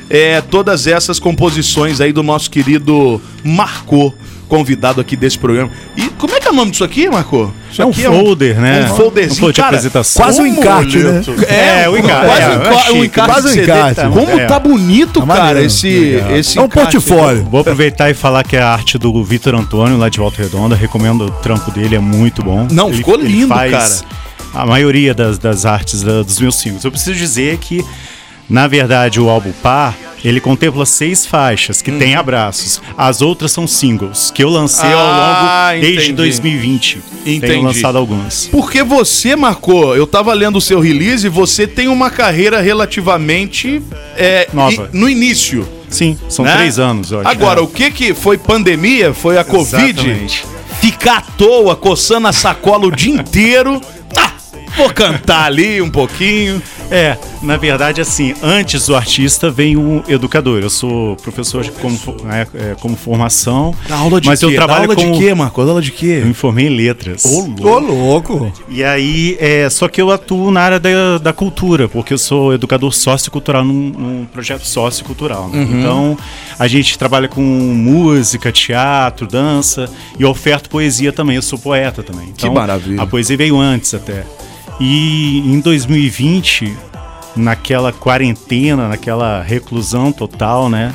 [SPEAKER 5] é, todas essas composições aí do nosso querido Marcô, convidado aqui desse programa. E como é que é o nome disso aqui, Marcô? Isso
[SPEAKER 12] É um
[SPEAKER 5] aqui
[SPEAKER 12] folder, né?
[SPEAKER 5] Um folderzinho,
[SPEAKER 12] Um folder de
[SPEAKER 5] cara,
[SPEAKER 12] apresentação.
[SPEAKER 3] Quase um encarte, né?
[SPEAKER 5] É,
[SPEAKER 12] É, o encarte.
[SPEAKER 5] Quase
[SPEAKER 12] É,
[SPEAKER 5] um,
[SPEAKER 12] é
[SPEAKER 5] enca- um
[SPEAKER 12] chique.
[SPEAKER 5] encarte.
[SPEAKER 3] Quase um encarte?
[SPEAKER 5] Como
[SPEAKER 12] É.
[SPEAKER 5] tá bonito,
[SPEAKER 3] Tá
[SPEAKER 5] cara,
[SPEAKER 3] maneiro.
[SPEAKER 5] esse, esse
[SPEAKER 3] É um
[SPEAKER 5] encarte.
[SPEAKER 3] portfólio.
[SPEAKER 12] Vou aproveitar e falar que é a arte do Vitor Antônio, lá de Volta Redonda. Recomendo o trampo dele, é muito bom.
[SPEAKER 5] Não, ficou lindo, cara.
[SPEAKER 12] A maioria das, das artes da- dos meus singles. Eu preciso dizer que, na verdade, o álbum Par, ele contempla seis faixas que tem abraços. As outras são singles, que eu lancei ao
[SPEAKER 5] Ah,
[SPEAKER 12] longo desde
[SPEAKER 5] entendi.
[SPEAKER 12] 2020.
[SPEAKER 5] Entendi.
[SPEAKER 12] Tenho lançado algumas.
[SPEAKER 5] Porque você, Marcou, eu tava lendo o seu release e você tem uma carreira relativamente é,
[SPEAKER 12] Nova.
[SPEAKER 5] i- no início.
[SPEAKER 12] Sim, são
[SPEAKER 5] né?
[SPEAKER 12] três anos, eu acho.
[SPEAKER 5] Agora,
[SPEAKER 12] É.
[SPEAKER 5] o que que foi pandemia? Foi a Covid?
[SPEAKER 12] Exatamente.
[SPEAKER 5] Ficar à toa, coçando a sacola o dia inteiro. Ah, vou cantar ali um pouquinho.
[SPEAKER 12] É, na verdade, assim, antes do artista vem o educador. Eu sou professor de como, né, é, como formação.
[SPEAKER 5] Da aula de
[SPEAKER 12] mas
[SPEAKER 5] quê?
[SPEAKER 12] eu
[SPEAKER 5] Da
[SPEAKER 12] trabalho
[SPEAKER 5] aula
[SPEAKER 12] como...
[SPEAKER 5] de quê, Marco? Da aula de quê?
[SPEAKER 12] Eu me formei em letras.
[SPEAKER 3] Ô, louco.
[SPEAKER 12] E aí, é, só que eu atuo na área da, da cultura, porque eu sou educador sociocultural num, num projeto sociocultural. né?
[SPEAKER 5] Uhum.
[SPEAKER 12] Então, a gente trabalha com música, teatro, dança e oferto poesia também. Eu sou poeta também. Então,
[SPEAKER 5] maravilha.
[SPEAKER 12] A poesia veio antes até. E em 2020, naquela quarentena, naquela reclusão total, né?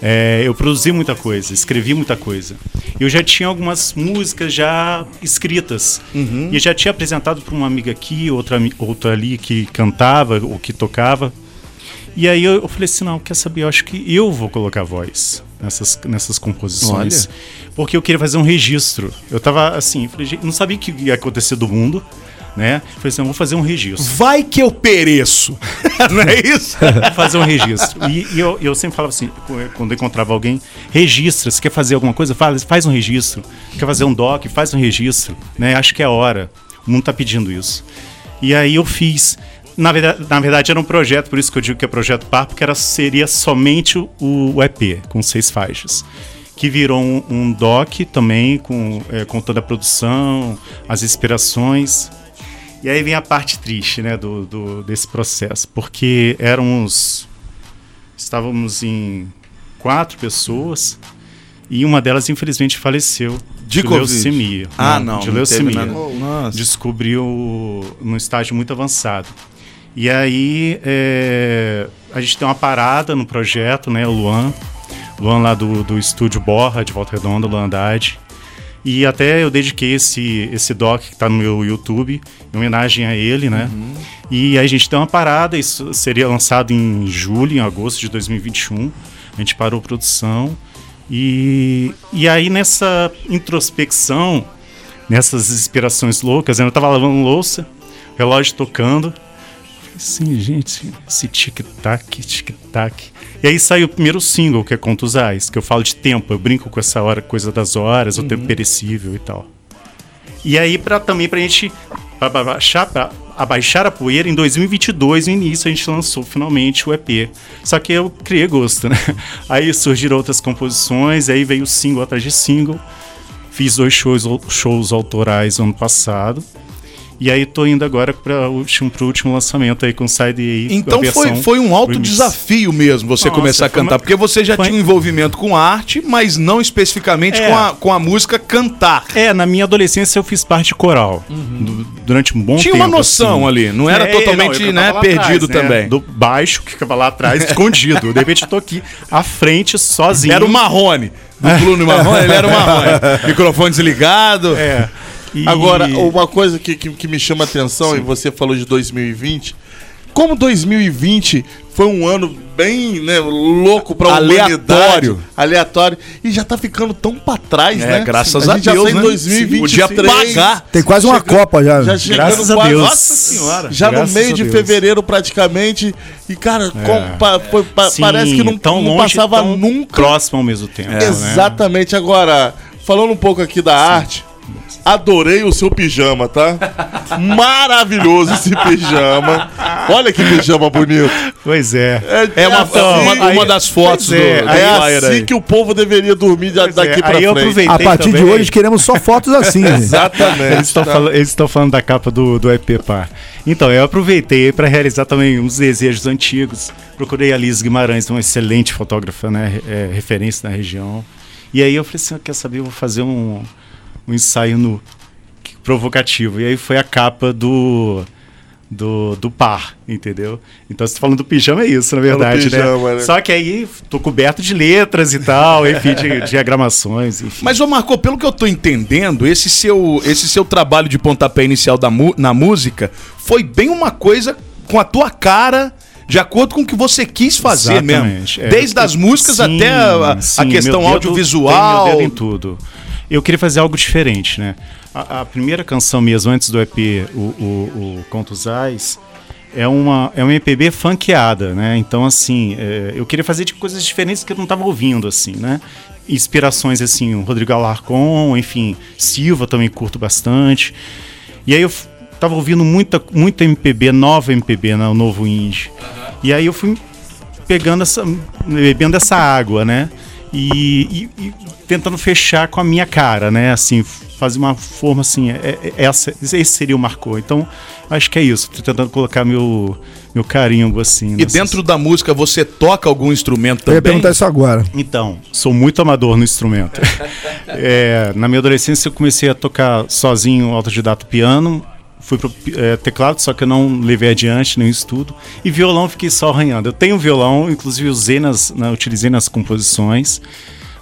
[SPEAKER 12] É, eu produzi muita coisa, escrevi muita coisa. Eu já tinha algumas músicas já escritas.
[SPEAKER 5] Uhum.
[SPEAKER 12] E já tinha apresentado para uma amiga aqui, outra, outra ali que cantava ou que tocava. E aí eu, eu falei assim, não, quer saber, eu acho que eu vou colocar voz nessas, nessas composições.
[SPEAKER 5] Olha.
[SPEAKER 12] Porque eu queria fazer um registro. Eu tava assim, falei, não sabia o que ia acontecer do mundo, né? Falei assim, vou fazer um registro.
[SPEAKER 5] Vai que eu pereço. Não é isso?
[SPEAKER 12] fazer um registro. E, e eu, eu sempre falava assim, quando eu encontrava alguém, registra, se quer fazer alguma coisa, faz, faz um registro. Quer fazer um doc, faz um registro. Né? Acho que é hora. O mundo tá pedindo isso. E aí eu fiz. Na verdade, na verdade era um projeto, por isso que eu digo que é projeto par, porque era, seria somente o, o EP, com seis faixas. Que virou um, um doc também, com, é, com toda a produção, as inspirações. E aí vem a parte triste, né, do, do- desse processo, porque éramos estávamos em quatro pessoas e uma delas infelizmente faleceu
[SPEAKER 5] De Covid?
[SPEAKER 12] leucemia.
[SPEAKER 5] Ah, não,
[SPEAKER 12] de
[SPEAKER 5] não
[SPEAKER 12] leucemia.
[SPEAKER 5] Nossa.
[SPEAKER 12] Descobriu num estágio muito avançado. E aí é, a gente tem uma parada no projeto, né, o Luan, Luan lá do, do estúdio Borra de Volta Redonda, Luan Haddad. E até eu dediquei esse, esse doc que tá no meu YouTube, em homenagem a ele, né? E aí a gente deu uma parada, isso seria lançado em julho, em agosto de 2021. A gente parou a produção. E, e aí nessa introspecção, nessas inspirações loucas, eu tava lavando louça, relógio tocando. Assim, gente, esse tic-tac, tic-tac. E aí saiu o primeiro single, que é Contos Ais, que eu falo de tempo, eu brinco com essa hora, coisa das horas, o tempo perecível e tal. E aí, pra, também pra gente pra baixar, pra abaixar a poeira, em 2022, no início, a gente lançou finalmente o EP. Só que eu criei gosto, né? Aí surgiram outras composições, aí veio single atrás de single. Fiz dois shows, shows autorais ano passado. E aí tô indo agora para último, pro último lançamento aí com Side A.
[SPEAKER 5] Então foi, foi um alto
[SPEAKER 12] remix.
[SPEAKER 5] desafio mesmo você
[SPEAKER 12] Nossa,
[SPEAKER 5] começar a cantar,
[SPEAKER 12] uma-
[SPEAKER 5] porque você já
[SPEAKER 12] foi-
[SPEAKER 5] tinha um envolvimento com arte, mas não especificamente
[SPEAKER 12] É.
[SPEAKER 5] com, a, com a música cantar.
[SPEAKER 12] É, na minha adolescência eu fiz parte de coral. Du- Durante um bom
[SPEAKER 5] Tinha
[SPEAKER 12] tempo.
[SPEAKER 5] uma noção
[SPEAKER 12] assim.
[SPEAKER 5] ali, não era totalmente,
[SPEAKER 12] eu
[SPEAKER 5] né, perdido
[SPEAKER 12] atrás, né?
[SPEAKER 5] também.
[SPEAKER 12] Do baixo que ficava lá atrás, escondido. De repente eu tô aqui à frente, sozinho.
[SPEAKER 5] Era o Marrone. Do Bruno Marrone, ele era o Marrone. Microfone desligado.
[SPEAKER 12] É. E-
[SPEAKER 4] Agora, uma coisa que, que, que me chama a atenção, e você falou de 2020, como 2020 foi um ano bem né, louco pra
[SPEAKER 5] Aleatório.
[SPEAKER 4] humanidade, aleatório, e já tá ficando tão pra trás,
[SPEAKER 5] É,
[SPEAKER 4] né?
[SPEAKER 5] graças a
[SPEAKER 4] gente já
[SPEAKER 5] Deus,
[SPEAKER 4] tá em
[SPEAKER 5] né?
[SPEAKER 4] 2023.
[SPEAKER 5] Podia pagar.
[SPEAKER 3] Tem quase uma Copa já.
[SPEAKER 4] Já chegando
[SPEAKER 12] Graças a
[SPEAKER 4] quase-
[SPEAKER 12] Deus.
[SPEAKER 4] Nossa senhora. Já
[SPEAKER 12] Graças
[SPEAKER 4] no meio
[SPEAKER 12] a
[SPEAKER 4] de
[SPEAKER 12] Deus.
[SPEAKER 4] fevereiro, praticamente. E, cara, com- pa- foi- pa-
[SPEAKER 12] Sim,
[SPEAKER 4] parece que não,
[SPEAKER 12] tão
[SPEAKER 4] não
[SPEAKER 12] longe,
[SPEAKER 4] passava
[SPEAKER 12] tão
[SPEAKER 4] nunca.
[SPEAKER 12] próximo ao mesmo tempo. né?
[SPEAKER 4] Exatamente. Agora, falando um pouco aqui da arte, adorei o seu pijama, tá? Maravilhoso esse pijama. Olha que pijama bonito.
[SPEAKER 12] Pois é.
[SPEAKER 5] É uma,
[SPEAKER 4] assim,
[SPEAKER 5] uma,
[SPEAKER 12] aí-
[SPEAKER 5] uma das fotos
[SPEAKER 12] pois é,
[SPEAKER 5] do,
[SPEAKER 4] É assim
[SPEAKER 5] aí.
[SPEAKER 4] que o povo deveria dormir da- daqui
[SPEAKER 12] é,
[SPEAKER 4] pra
[SPEAKER 12] aí eu
[SPEAKER 4] frente.
[SPEAKER 12] aproveitei
[SPEAKER 3] A partir de
[SPEAKER 12] também.
[SPEAKER 3] hoje queremos só fotos assim. gente.
[SPEAKER 4] Exatamente.
[SPEAKER 12] Eles estão
[SPEAKER 4] tá?
[SPEAKER 12] falando, falando da capa do, do EP Par. Então, eu aproveitei para realizar também uns desejos antigos. Procurei a Liz Guimarães, uma excelente fotógrafa, né? é, referência na região. E aí eu falei assim, "Ah, quer saber, eu vou fazer um, um ensaio no provocativo. E aí foi a capa do do, do par, entendeu? Então, você tá falando do pijama, é isso, na verdade,
[SPEAKER 4] pijama,
[SPEAKER 12] né?
[SPEAKER 4] né?
[SPEAKER 12] Só que aí tô coberto de letras e tal, enfim, de diagramações, enfim.
[SPEAKER 5] Mas, ô Marco, pelo que eu tô entendendo, esse seu, esse seu trabalho de pontapé inicial da na música foi bem uma coisa com a tua cara, de acordo com o que você quis fazer
[SPEAKER 12] Exatamente.
[SPEAKER 5] mesmo.
[SPEAKER 12] É,
[SPEAKER 5] Desde as
[SPEAKER 12] eu-
[SPEAKER 5] músicas
[SPEAKER 12] sim,
[SPEAKER 5] até a, a
[SPEAKER 12] sim,
[SPEAKER 5] questão
[SPEAKER 12] dedo
[SPEAKER 5] audiovisual.
[SPEAKER 12] tem meu dedo em tudo. Eu queria fazer algo diferente, né? A, a primeira canção mesmo, antes do EP, o, o, o Contos Ais, é uma, é uma MPB funkeada, né? Então, assim, é, eu queria fazer de coisas diferentes que eu não estava ouvindo, assim, né? Inspirações, assim, o Rodrigo Alarcon, enfim, Silva também curto bastante. E aí eu f- tava ouvindo muita, muita MPB, nova MPB, né? O novo indie. E aí eu fui pegando essa. bebendo essa água, né? E, e- e tentando fechar com a minha cara, né? Assim, fazer uma forma assim. é- é- essa, esse seria o marcou. Então, acho que é isso. Tô tentando colocar meu, meu carimbo, assim.
[SPEAKER 5] E dentro da música você toca algum instrumento
[SPEAKER 3] Eu ia
[SPEAKER 5] também?
[SPEAKER 3] perguntar isso agora.
[SPEAKER 12] Então, sou muito amador no instrumento. É, na minha adolescência eu comecei a tocar sozinho, autodidata piano. Fui pro é, teclado, só que eu não levei adiante nenhum estudo. E violão fiquei só arranhando. Eu tenho violão, inclusive usei nas, na- utilizei nas composições.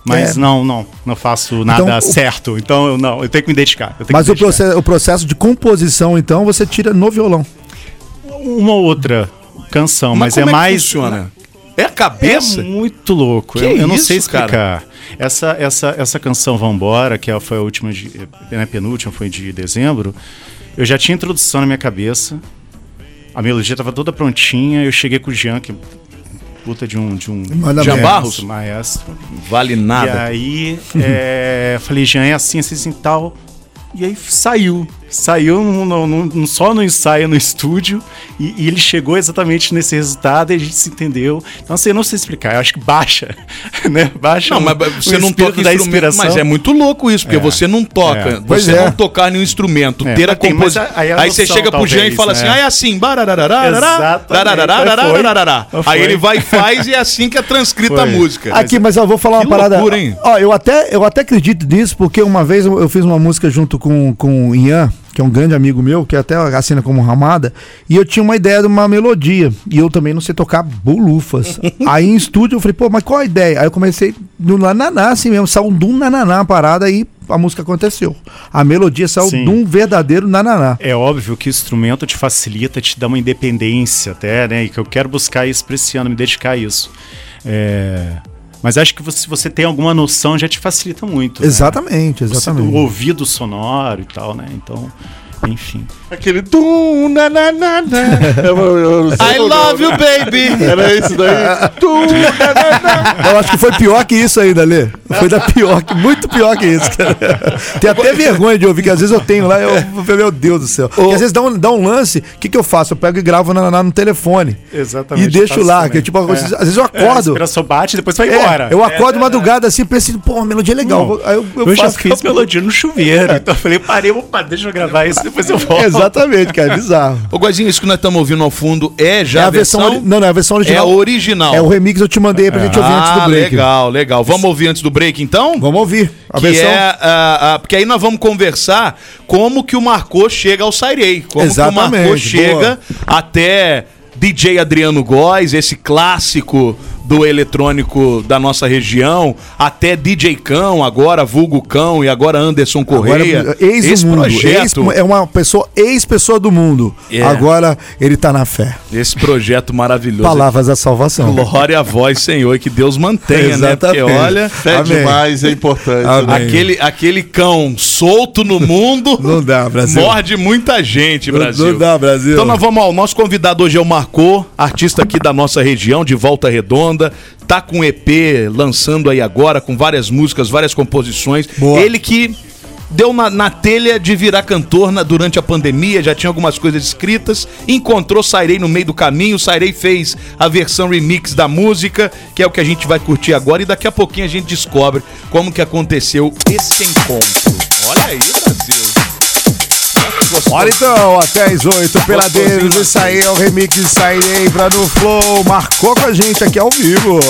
[SPEAKER 12] Mas
[SPEAKER 3] É.
[SPEAKER 12] não, não, não faço nada
[SPEAKER 3] Então, o-
[SPEAKER 12] certo. Então eu não, eu tenho que me dedicar. eu tenho
[SPEAKER 3] Mas
[SPEAKER 12] que
[SPEAKER 3] o processo, o processo de composição, então, você tira no violão.
[SPEAKER 12] Uma ou outra canção, mas,
[SPEAKER 5] como
[SPEAKER 12] é
[SPEAKER 5] que
[SPEAKER 12] mais.
[SPEAKER 5] funciona? É a cabeça?
[SPEAKER 12] É muito louco.
[SPEAKER 5] Que
[SPEAKER 12] eu, eu não
[SPEAKER 5] isso,
[SPEAKER 12] sei explicar.
[SPEAKER 5] cara?
[SPEAKER 12] Essa, essa, essa canção Vambora, que é- foi a última, de, né, penúltima, foi de dezembro. Eu já tinha introdução na minha cabeça. A melodia estava toda prontinha. Eu cheguei com o Jean, que é puta de um. De um
[SPEAKER 3] Manda
[SPEAKER 5] Jean. Barros?
[SPEAKER 12] Maestro.
[SPEAKER 5] Vale
[SPEAKER 12] E
[SPEAKER 5] nada.
[SPEAKER 12] aí, é, falei, Jean, é assim, assim, assim, tal. E aí saiu. Saiu no- no- no- só no ensaio no estúdio. E, e ele chegou exatamente nesse resultado e a gente se entendeu. Então, assim, eu não sei explicar. Eu acho que baixa. Né? Baixa
[SPEAKER 5] Não, mas você não toca
[SPEAKER 12] da inspiração.
[SPEAKER 5] Mas é muito louco isso, porque
[SPEAKER 12] É.
[SPEAKER 5] você não toca.
[SPEAKER 12] É.
[SPEAKER 5] Você
[SPEAKER 3] é.
[SPEAKER 5] não tocar nenhum instrumento,
[SPEAKER 12] É,
[SPEAKER 5] ter a composição.
[SPEAKER 12] aí é
[SPEAKER 5] você chega pro Jean e fala
[SPEAKER 12] né?
[SPEAKER 5] assim: ah, é assim. barararararará,
[SPEAKER 12] Exatamente.
[SPEAKER 5] barararararararará.
[SPEAKER 12] Foi. Foi.
[SPEAKER 5] Aí ele vai e faz e é assim que é transcrita a
[SPEAKER 12] Foi.
[SPEAKER 5] música.
[SPEAKER 3] Aqui, mas eu vou falar uma
[SPEAKER 5] Que
[SPEAKER 3] parada.
[SPEAKER 5] loucura, hein?
[SPEAKER 3] Ó, eu até, eu até acredito nisso, porque uma vez eu, eu fiz uma música junto com, com o Ian, que é um grande amigo meu, que até assina como Ramada, e eu tinha uma ideia de uma melodia. E eu também não sei tocar bolufas. Aí em estúdio eu falei, pô, mas qual a ideia? Aí eu comecei no nananá, assim mesmo, saiu um dum nananá a parada e a música aconteceu. A melodia saiu
[SPEAKER 12] Sim.
[SPEAKER 3] de um verdadeiro nananá.
[SPEAKER 12] É óbvio que o instrumento te facilita, te dá uma independência até, né? E que eu quero buscar isso pra esse ano, me dedicar a isso. É, Mas acho que você- se você tem alguma noção, já te facilita muito. né?
[SPEAKER 3] Exatamente,
[SPEAKER 12] Você-
[SPEAKER 3] exatamente.
[SPEAKER 12] o ouvido sonoro e tal, né? Então, enfim.
[SPEAKER 4] Aquele tum, na, na, na, na. Eu- eu- eu não
[SPEAKER 5] I
[SPEAKER 4] é
[SPEAKER 5] love
[SPEAKER 4] o-
[SPEAKER 5] you, baby.
[SPEAKER 4] Era isso daí? Tum, na, na, na.
[SPEAKER 3] Eu acho que foi pior que isso ainda, Lê. Foi da pior, que- muito pior que isso, cara. Tem até vergonha de ouvir, que às vezes eu tenho lá, eu, eu- meu Deus do céu. Porque às vezes dá um, dá um lance, o que, que eu faço? Eu pego e gravo na, na- no telefone.
[SPEAKER 12] Exatamente.
[SPEAKER 3] E deixo lá,
[SPEAKER 12] também.
[SPEAKER 3] que é tipo, às vezes-
[SPEAKER 12] É.
[SPEAKER 3] às vezes eu
[SPEAKER 12] É, a
[SPEAKER 3] acordo.
[SPEAKER 12] inspiração bate e depois vai
[SPEAKER 3] É,
[SPEAKER 12] embora.
[SPEAKER 3] eu acordo madrugada assim, penso, pô, uma melodia legal.
[SPEAKER 12] Não,
[SPEAKER 3] Aí eu, eu
[SPEAKER 12] Eu, já
[SPEAKER 3] faço
[SPEAKER 12] fiz melodia no chuveiro, então eu falei, parei, opa, deixa eu gravar isso.
[SPEAKER 5] Depois eu volto.
[SPEAKER 3] Exatamente, cara, é bizarro.
[SPEAKER 5] Ô, Guazinho, isso que nós estamos ouvindo ao fundo é já
[SPEAKER 3] é
[SPEAKER 5] a
[SPEAKER 3] versão,
[SPEAKER 5] versão...
[SPEAKER 3] ori- Não, não, é a versão original.
[SPEAKER 5] É a original.
[SPEAKER 3] É o remix que eu te mandei pra gente ouvir antes do
[SPEAKER 5] Ah,
[SPEAKER 3] break.
[SPEAKER 5] legal, legal. Vamos ouvir antes do break, então?
[SPEAKER 3] Vamos ouvir. A
[SPEAKER 5] que
[SPEAKER 3] versão.
[SPEAKER 5] é, ah, ah, porque aí nós vamos conversar como que o Marcô chega ao Sairei. Como que o
[SPEAKER 3] Exatamente,
[SPEAKER 5] Marcô chega até DJ Adriano Góes, esse clássico do eletrônico da nossa região, até DJ Cão, agora Vulgo Cão e agora Anderson Correia.
[SPEAKER 3] Agora, ex
[SPEAKER 5] esse
[SPEAKER 3] do mundo.
[SPEAKER 5] projeto,
[SPEAKER 3] Ex- é uma pessoa, ex-pessoa do mundo.
[SPEAKER 5] É.
[SPEAKER 3] Agora ele tá na fé.
[SPEAKER 5] esse projeto maravilhoso.
[SPEAKER 3] Palavras da salvação.
[SPEAKER 5] Glória a vós, Senhor, e que Deus mantenha, né? Porque
[SPEAKER 3] Exatamente.
[SPEAKER 5] olha,
[SPEAKER 4] Fé
[SPEAKER 3] Amém.
[SPEAKER 4] demais, é importante.
[SPEAKER 3] Amém.
[SPEAKER 4] né?
[SPEAKER 5] aquele, aquele cão solto no mundo
[SPEAKER 3] Não dá, Brasil.
[SPEAKER 5] morde muita gente,
[SPEAKER 3] Não-
[SPEAKER 5] Brasil.
[SPEAKER 3] não dá, Brasil.
[SPEAKER 5] Então nós vamos ao nosso convidado hoje é o Marcô, artista aqui da nossa região, de Volta Redonda. Tá com EP lançando aí agora, com várias músicas, várias composições.
[SPEAKER 3] Boa.
[SPEAKER 5] Ele que deu na, na telha de virar cantor na- durante a pandemia, já tinha algumas coisas escritas, encontrou Sairei no meio do caminho, Sairei fez a versão remix da música, que é o que a gente vai curtir agora, e daqui a pouquinho a gente descobre como que aconteceu esse encontro. Olha aí, Brasil. Olha
[SPEAKER 3] então, até às 8, Peladeiros.
[SPEAKER 5] Gostosinho,
[SPEAKER 3] Isso aí é o remix de Sairei pra no Flow. Marcou com a gente aqui ao vivo.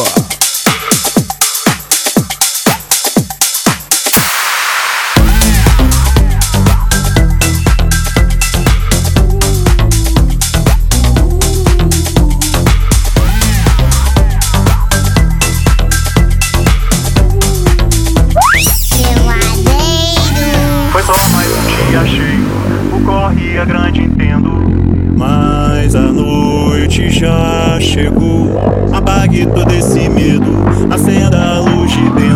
[SPEAKER 12] É grande, entendo. Mas a noite já chegou. Apague todo esse medo, acenda a luz de dentro.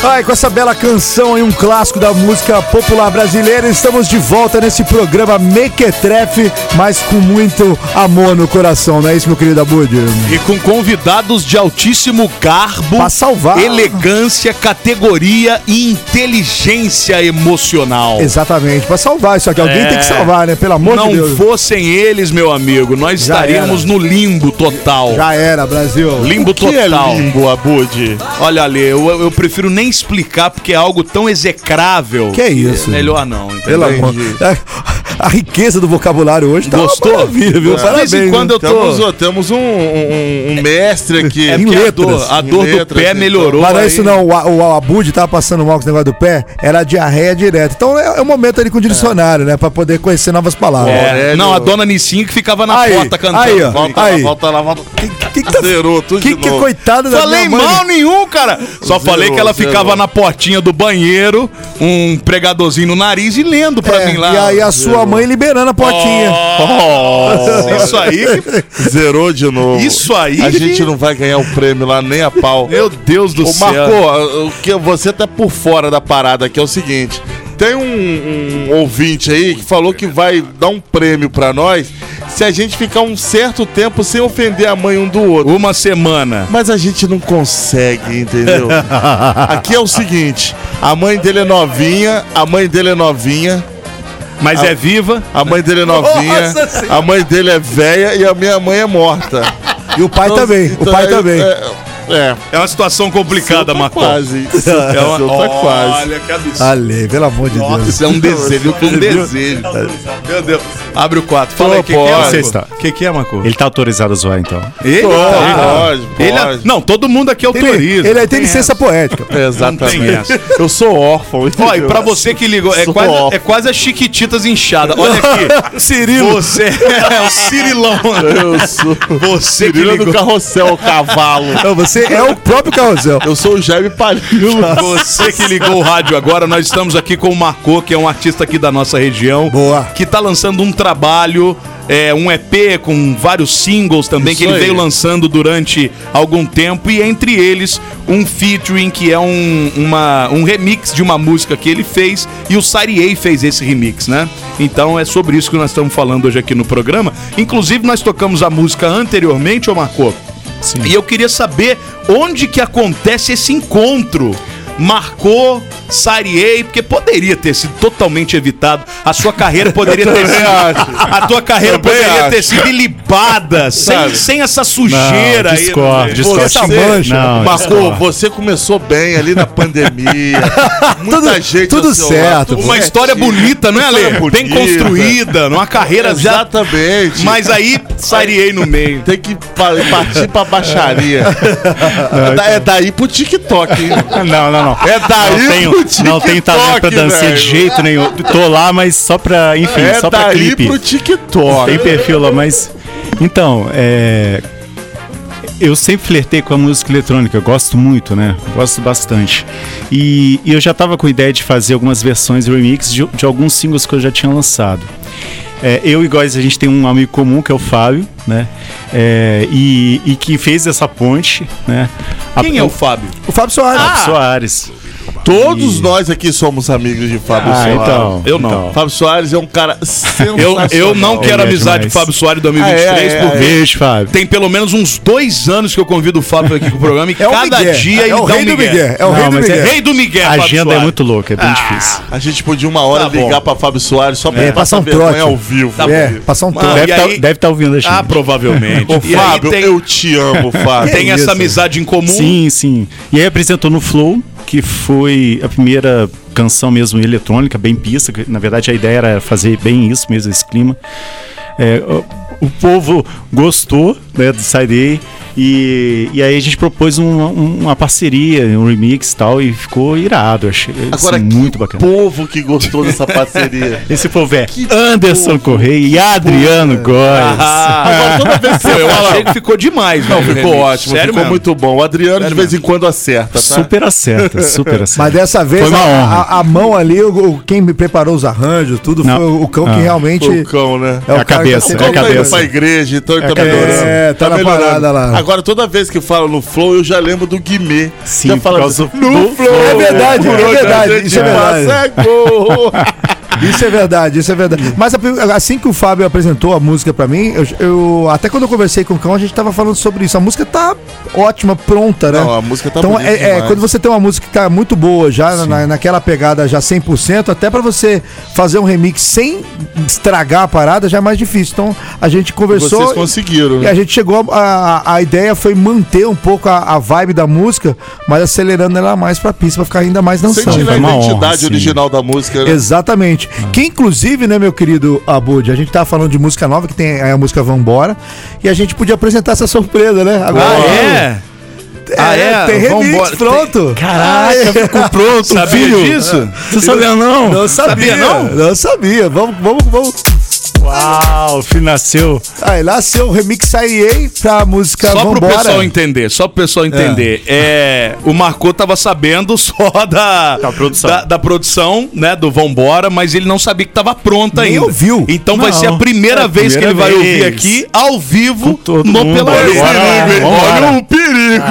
[SPEAKER 3] Ai, com essa bela canção aí, um clássico da música popular brasileira, estamos de volta nesse programa Mequetrefe, mas com muito amor no coração, não é isso, meu querido Abud?
[SPEAKER 5] E com convidados de altíssimo garbo,
[SPEAKER 3] Pra salvar.
[SPEAKER 5] elegância, categoria e inteligência emocional.
[SPEAKER 3] Exatamente, pra salvar isso aqui. Alguém
[SPEAKER 5] É.
[SPEAKER 3] tem que salvar, né? Pelo amor
[SPEAKER 5] Não
[SPEAKER 3] de Deus.
[SPEAKER 5] fossem eles, meu amigo, nós
[SPEAKER 3] Já
[SPEAKER 5] estaríamos
[SPEAKER 3] era.
[SPEAKER 5] no limbo total.
[SPEAKER 3] Já era, Brasil.
[SPEAKER 5] Limbo
[SPEAKER 4] é
[SPEAKER 5] total.
[SPEAKER 4] limbo, Abud?
[SPEAKER 5] Olha ali, eu, eu prefiro nem explicar porque é algo tão execrável.
[SPEAKER 3] Que é isso?
[SPEAKER 5] Melhor não, entendeu?
[SPEAKER 3] Pelo amor. A, a riqueza do vocabulário hoje tá uma
[SPEAKER 5] Gostou?
[SPEAKER 3] maravilha, viu?
[SPEAKER 5] É.
[SPEAKER 3] Parabéns.
[SPEAKER 5] De vez em quando eu tô-
[SPEAKER 4] Temos, ó, temos um, um- um mestre aqui.
[SPEAKER 5] É
[SPEAKER 3] Em
[SPEAKER 5] porque a
[SPEAKER 3] letras.
[SPEAKER 5] dor, a dor do
[SPEAKER 4] letras,
[SPEAKER 5] pé
[SPEAKER 4] então.
[SPEAKER 5] melhorou.
[SPEAKER 3] Mas não é isso não, o, o Abud tava passando mal com esse negócio do pé, era diarreia direto. Então é, é o momento ali com o dicionário, né? Pra poder conhecer novas palavras.
[SPEAKER 5] É, não, a dona Nissinha que ficava na
[SPEAKER 3] Aí,
[SPEAKER 5] porta cantando.
[SPEAKER 3] aí, ó.
[SPEAKER 4] Volta
[SPEAKER 3] Aí.
[SPEAKER 4] lá, volta lá, volta
[SPEAKER 3] Que, que, tá,
[SPEAKER 4] Zerou tudo
[SPEAKER 3] que,
[SPEAKER 4] de
[SPEAKER 3] que
[SPEAKER 4] novo.
[SPEAKER 3] coitado da
[SPEAKER 5] Falei
[SPEAKER 3] minha mãe.
[SPEAKER 5] mal nenhum, cara. Só
[SPEAKER 4] Zerou,
[SPEAKER 5] falei que ela
[SPEAKER 4] zerou.
[SPEAKER 5] ficava na portinha do banheiro, um pregadorzinho no nariz e lendo pra
[SPEAKER 3] É,
[SPEAKER 5] mim lá.
[SPEAKER 3] e aí a sua mãe liberando a portinha.
[SPEAKER 5] Nossa, isso aí. que-
[SPEAKER 4] Zerou de novo.
[SPEAKER 5] Isso aí.
[SPEAKER 4] A gente não vai ganhar o prêmio lá nem a pau.
[SPEAKER 5] Meu Deus do
[SPEAKER 4] Ô,
[SPEAKER 5] céu.
[SPEAKER 4] Marco, o que você tá por fora da parada que é o seguinte. Tem um, um ouvinte aí que falou que vai dar um prêmio pra nós se a gente ficar um certo tempo sem ofender a mãe um do outro.
[SPEAKER 5] Uma semana.
[SPEAKER 4] Mas a gente não consegue, entendeu? Aqui é o seguinte: a mãe dele é novinha, a mãe dele é novinha,
[SPEAKER 5] Mas
[SPEAKER 4] A-
[SPEAKER 5] é viva.
[SPEAKER 4] a mãe dele é novinha, a mãe dele é velha e a minha mãe é morta.
[SPEAKER 3] E o pai
[SPEAKER 4] Então,
[SPEAKER 3] também, o
[SPEAKER 4] então,
[SPEAKER 3] pai
[SPEAKER 4] é-
[SPEAKER 3] também.
[SPEAKER 4] É, é.
[SPEAKER 5] É uma situação complicada,
[SPEAKER 4] tá
[SPEAKER 5] Marco.
[SPEAKER 4] quase.
[SPEAKER 5] É uma...
[SPEAKER 4] Tá quase.
[SPEAKER 5] Olha que absurdo.
[SPEAKER 3] Ale, pelo amor de Deus.
[SPEAKER 5] Isso é um desejo, um desejo. Meu Deus. Abre o 4. Fala aí, o que, que é. Marco? O que, que é, Marco?
[SPEAKER 12] Ele tá autorizado a zoar, então.
[SPEAKER 5] Ele,
[SPEAKER 4] Pode, pode,
[SPEAKER 5] Ele-
[SPEAKER 4] pode.
[SPEAKER 5] Não, todo mundo aqui
[SPEAKER 3] Ele,
[SPEAKER 5] autoriza.
[SPEAKER 3] ele
[SPEAKER 5] não
[SPEAKER 3] tem licença
[SPEAKER 5] essa.
[SPEAKER 3] poética.
[SPEAKER 4] Exatamente. Eu sou órfão.
[SPEAKER 5] Ó, e pra você que ligou, é quase,
[SPEAKER 4] órfão.
[SPEAKER 5] é quase a Chiquititas inchada. Olha aqui.
[SPEAKER 3] Cirilo.
[SPEAKER 5] Você é o Cirilão.
[SPEAKER 4] Eu sou.
[SPEAKER 5] Você que
[SPEAKER 4] Cirilo do
[SPEAKER 5] ligou.
[SPEAKER 4] carrossel, o cavalo.
[SPEAKER 3] Não, você é o próprio carrossel.
[SPEAKER 4] Eu sou o Jaime Palilo.
[SPEAKER 5] Você que ligou o rádio agora, nós estamos aqui com o Marco, que é um artista aqui da nossa região.
[SPEAKER 3] Boa.
[SPEAKER 5] Que tá lançando um trabalho, é, um EP com vários singles também,
[SPEAKER 4] Isso
[SPEAKER 5] que ele
[SPEAKER 4] aí.
[SPEAKER 5] veio lançando durante algum tempo. E entre eles, um featuring que é um, uma, um remix de uma música que ele fez. E o Sariei fez esse remix, né? Então é sobre isso que nós estamos falando hoje aqui no programa. Inclusive, nós tocamos a música anteriormente, ô Marco.
[SPEAKER 12] Sim.
[SPEAKER 5] E eu queria saber onde que acontece esse encontro. Marcou, Sariei, porque poderia ter sido totalmente evitado. A sua carreira poderia ter
[SPEAKER 4] Também
[SPEAKER 5] sido.
[SPEAKER 4] acho.
[SPEAKER 5] A tua carreira
[SPEAKER 4] Também
[SPEAKER 5] poderia ter
[SPEAKER 4] acho.
[SPEAKER 5] sido ilibada, sem, sem essa sujeira
[SPEAKER 12] Não,
[SPEAKER 5] aí.
[SPEAKER 12] discordo,
[SPEAKER 5] né?
[SPEAKER 12] discordo.
[SPEAKER 3] Essa mancha.
[SPEAKER 12] Não,
[SPEAKER 4] Marco,
[SPEAKER 12] discordo.
[SPEAKER 4] você começou bem ali na pandemia. Muita
[SPEAKER 3] Tudo-
[SPEAKER 4] gente.
[SPEAKER 3] tudo certo,
[SPEAKER 4] lado,
[SPEAKER 5] Uma história
[SPEAKER 4] certinho.
[SPEAKER 5] bonita, não é, Ale?
[SPEAKER 4] História
[SPEAKER 5] Bem construída, numa carreira já.
[SPEAKER 4] Exatamente.
[SPEAKER 5] Mas aí, Sariei no meio.
[SPEAKER 4] Tem que pa- partir pra baixaria. é, da- é daí pro TikTok, hein?
[SPEAKER 12] Não, não, não.
[SPEAKER 4] É daí
[SPEAKER 12] não tenho,
[SPEAKER 4] pro
[SPEAKER 12] não tenho talento pra
[SPEAKER 4] TikTok,
[SPEAKER 12] dançar de jeito nenhum. Tô lá, mas só pra, enfim,
[SPEAKER 4] É
[SPEAKER 12] só pra
[SPEAKER 4] daí
[SPEAKER 12] clipe.
[SPEAKER 4] pro TikTok.
[SPEAKER 12] Tem perfil lá, mas. Então, é. Eu sempre flertei com a música eletrônica, eu gosto muito, né? Gosto bastante. E, e eu já tava com a ideia de fazer algumas versões remix de, de alguns singles que eu já tinha lançado. É, eu e Góis, a gente tem um amigo comum que é o Fábio, né? É, e, e que fez essa ponte, né? A-
[SPEAKER 5] Quem é o Fábio?
[SPEAKER 3] O Fábio Soares.
[SPEAKER 12] Fábio Soares.
[SPEAKER 4] Todos nós aqui somos amigos de Fábio
[SPEAKER 12] Ah,
[SPEAKER 4] Soares.
[SPEAKER 12] então.
[SPEAKER 5] Eu não.
[SPEAKER 12] então.
[SPEAKER 4] Fábio Soares é um cara
[SPEAKER 5] Eu,
[SPEAKER 4] sensacional.
[SPEAKER 5] eu não quero
[SPEAKER 12] Ele é
[SPEAKER 5] amizade
[SPEAKER 12] demais.
[SPEAKER 5] o Fábio Soares 2023,
[SPEAKER 4] Ah, é, é,
[SPEAKER 5] porque
[SPEAKER 4] é.
[SPEAKER 12] Beijo, Fábio.
[SPEAKER 5] tem pelo menos uns dois anos que eu convido o Fábio aqui pro programa e
[SPEAKER 3] É o
[SPEAKER 5] cada
[SPEAKER 3] Miguel.
[SPEAKER 5] dia
[SPEAKER 3] É
[SPEAKER 5] ele
[SPEAKER 3] o
[SPEAKER 5] dá
[SPEAKER 3] rei
[SPEAKER 5] um
[SPEAKER 3] do
[SPEAKER 5] Miguel.
[SPEAKER 3] É o
[SPEAKER 12] Não,
[SPEAKER 3] rei do
[SPEAKER 12] mas é
[SPEAKER 3] Miguel.
[SPEAKER 5] Rei do Miguel,
[SPEAKER 12] A
[SPEAKER 5] Fábio
[SPEAKER 12] agenda é
[SPEAKER 5] Soares.
[SPEAKER 12] muito louca, é bem difícil.
[SPEAKER 4] A gente podia uma hora
[SPEAKER 5] Tá bom.
[SPEAKER 4] ligar pra Fábio Soares só pra
[SPEAKER 3] É,
[SPEAKER 4] ele
[SPEAKER 3] passar
[SPEAKER 4] passar
[SPEAKER 3] um
[SPEAKER 4] vergonha
[SPEAKER 3] trote.
[SPEAKER 4] ao vivo.
[SPEAKER 5] Tá
[SPEAKER 3] É, passar um
[SPEAKER 5] Mano,
[SPEAKER 3] trote.
[SPEAKER 12] Deve estar
[SPEAKER 5] aí-
[SPEAKER 12] deve tá ouvindo a gente.
[SPEAKER 5] Ah, provavelmente.
[SPEAKER 4] Ô,
[SPEAKER 5] E aí
[SPEAKER 4] Fábio,
[SPEAKER 5] tem,
[SPEAKER 4] eu te amo, Fábio.
[SPEAKER 5] tem essa
[SPEAKER 3] isso?
[SPEAKER 5] amizade em comum.
[SPEAKER 12] Sim, sim. E aí apresentou no Flow, que foi a primeira canção mesmo eletrônica, bem pista, que na verdade a ideia era fazer bem isso mesmo, esse clima. é, o, o povo gostou né, do Side. E, e aí a gente propôs uma, uma parceria, um remix e tal, e ficou irado. Eu achei assim,
[SPEAKER 4] Agora,
[SPEAKER 12] muito bacana.
[SPEAKER 4] povo que gostou dessa parceria.
[SPEAKER 12] Esse povo é Anderson Correia e Adriano Góes.
[SPEAKER 4] Agora, toda vez que
[SPEAKER 5] eu achei que ficou demais,
[SPEAKER 4] Não,
[SPEAKER 5] o
[SPEAKER 4] ficou
[SPEAKER 5] remix.
[SPEAKER 4] ótimo,
[SPEAKER 5] Sério
[SPEAKER 4] ficou
[SPEAKER 5] mesmo.
[SPEAKER 4] muito bom. O Adriano
[SPEAKER 5] Sério
[SPEAKER 4] de vez em quando acerta, tá?
[SPEAKER 12] Super acerta, super acerta.
[SPEAKER 3] Mas dessa vez,
[SPEAKER 12] Foi uma
[SPEAKER 3] a,
[SPEAKER 12] honra.
[SPEAKER 3] a- a mão ali, o, quem me preparou os arranjos, tudo,
[SPEAKER 12] Não.
[SPEAKER 3] foi o cão que
[SPEAKER 12] Ah.
[SPEAKER 3] realmente.
[SPEAKER 4] Foi o cão, né?
[SPEAKER 3] É o
[SPEAKER 12] É a
[SPEAKER 3] que
[SPEAKER 12] cabeça,
[SPEAKER 3] tá
[SPEAKER 12] é a
[SPEAKER 3] sempre-
[SPEAKER 4] Tá indo
[SPEAKER 12] cabeça.
[SPEAKER 4] pra igreja, então ele tá
[SPEAKER 3] cabeça.
[SPEAKER 4] melhorando.
[SPEAKER 3] É, tá na parada lá.
[SPEAKER 4] Agora, toda vez que eu falo no Flow, eu já lembro do Guimê.
[SPEAKER 12] Sim,
[SPEAKER 4] já fala assim, no
[SPEAKER 12] do
[SPEAKER 4] Flow.
[SPEAKER 3] É verdade, é verdade, isso é verdade.
[SPEAKER 4] passa gol.
[SPEAKER 3] Isso é verdade, isso é verdade. Mas a- assim que o Fábio apresentou a música pra mim, eu, eu- até quando eu conversei com o Cão, a gente tava falando sobre isso. A música tá ótima, pronta, né?
[SPEAKER 4] Não, a música tá
[SPEAKER 3] Então, é, é, quando você tem uma música que tá muito boa já, na, naquela pegada já 100%, até pra você fazer um remix sem estragar a parada já é mais difícil. Então, a gente conversou.
[SPEAKER 4] Vocês conseguiram,
[SPEAKER 3] E
[SPEAKER 4] né?
[SPEAKER 3] a gente chegou. A, a, a ideia foi manter um pouco a, a vibe da música, mas acelerando ela mais pra pista, pra ficar ainda mais
[SPEAKER 4] Sem
[SPEAKER 3] dançando.
[SPEAKER 4] tirar a
[SPEAKER 12] uma honra,
[SPEAKER 4] identidade
[SPEAKER 12] sim.
[SPEAKER 4] original da música, né?
[SPEAKER 3] Exatamente. Que inclusive, né, meu querido Abud, a gente tava falando de música nova, que tem a música Vambora, e a gente podia apresentar essa surpresa, né?
[SPEAKER 5] Ah, é? Ah, é?
[SPEAKER 3] Tem remix
[SPEAKER 5] Vambora.
[SPEAKER 3] pronto.
[SPEAKER 12] Caraca, ficou pronto,
[SPEAKER 5] Sabia
[SPEAKER 12] filho.
[SPEAKER 5] disso?
[SPEAKER 12] Você sabia não?
[SPEAKER 3] Não sabia,
[SPEAKER 5] Sabia, não?
[SPEAKER 3] Não sabia. Vamos, vamos, vamos.
[SPEAKER 12] Uau, filho nasceu.
[SPEAKER 3] Aí, lá seu remix Saie pra música
[SPEAKER 5] Só pro
[SPEAKER 3] Vambora.
[SPEAKER 5] pessoal entender, só pro pessoal entender. É. o Marcô tava sabendo só da,
[SPEAKER 12] Da produção.
[SPEAKER 5] da, da produção, né, do Vambora, mas ele não sabia que tava pronta
[SPEAKER 3] Nem
[SPEAKER 5] ainda.
[SPEAKER 3] ouviu.
[SPEAKER 5] Então vai
[SPEAKER 12] Não.
[SPEAKER 5] ser a primeira
[SPEAKER 12] É a
[SPEAKER 5] vez que ele
[SPEAKER 12] primeira
[SPEAKER 5] vai
[SPEAKER 12] vez.
[SPEAKER 5] ouvir aqui, ao vivo, no
[SPEAKER 12] mundo.
[SPEAKER 4] Olha o perigo.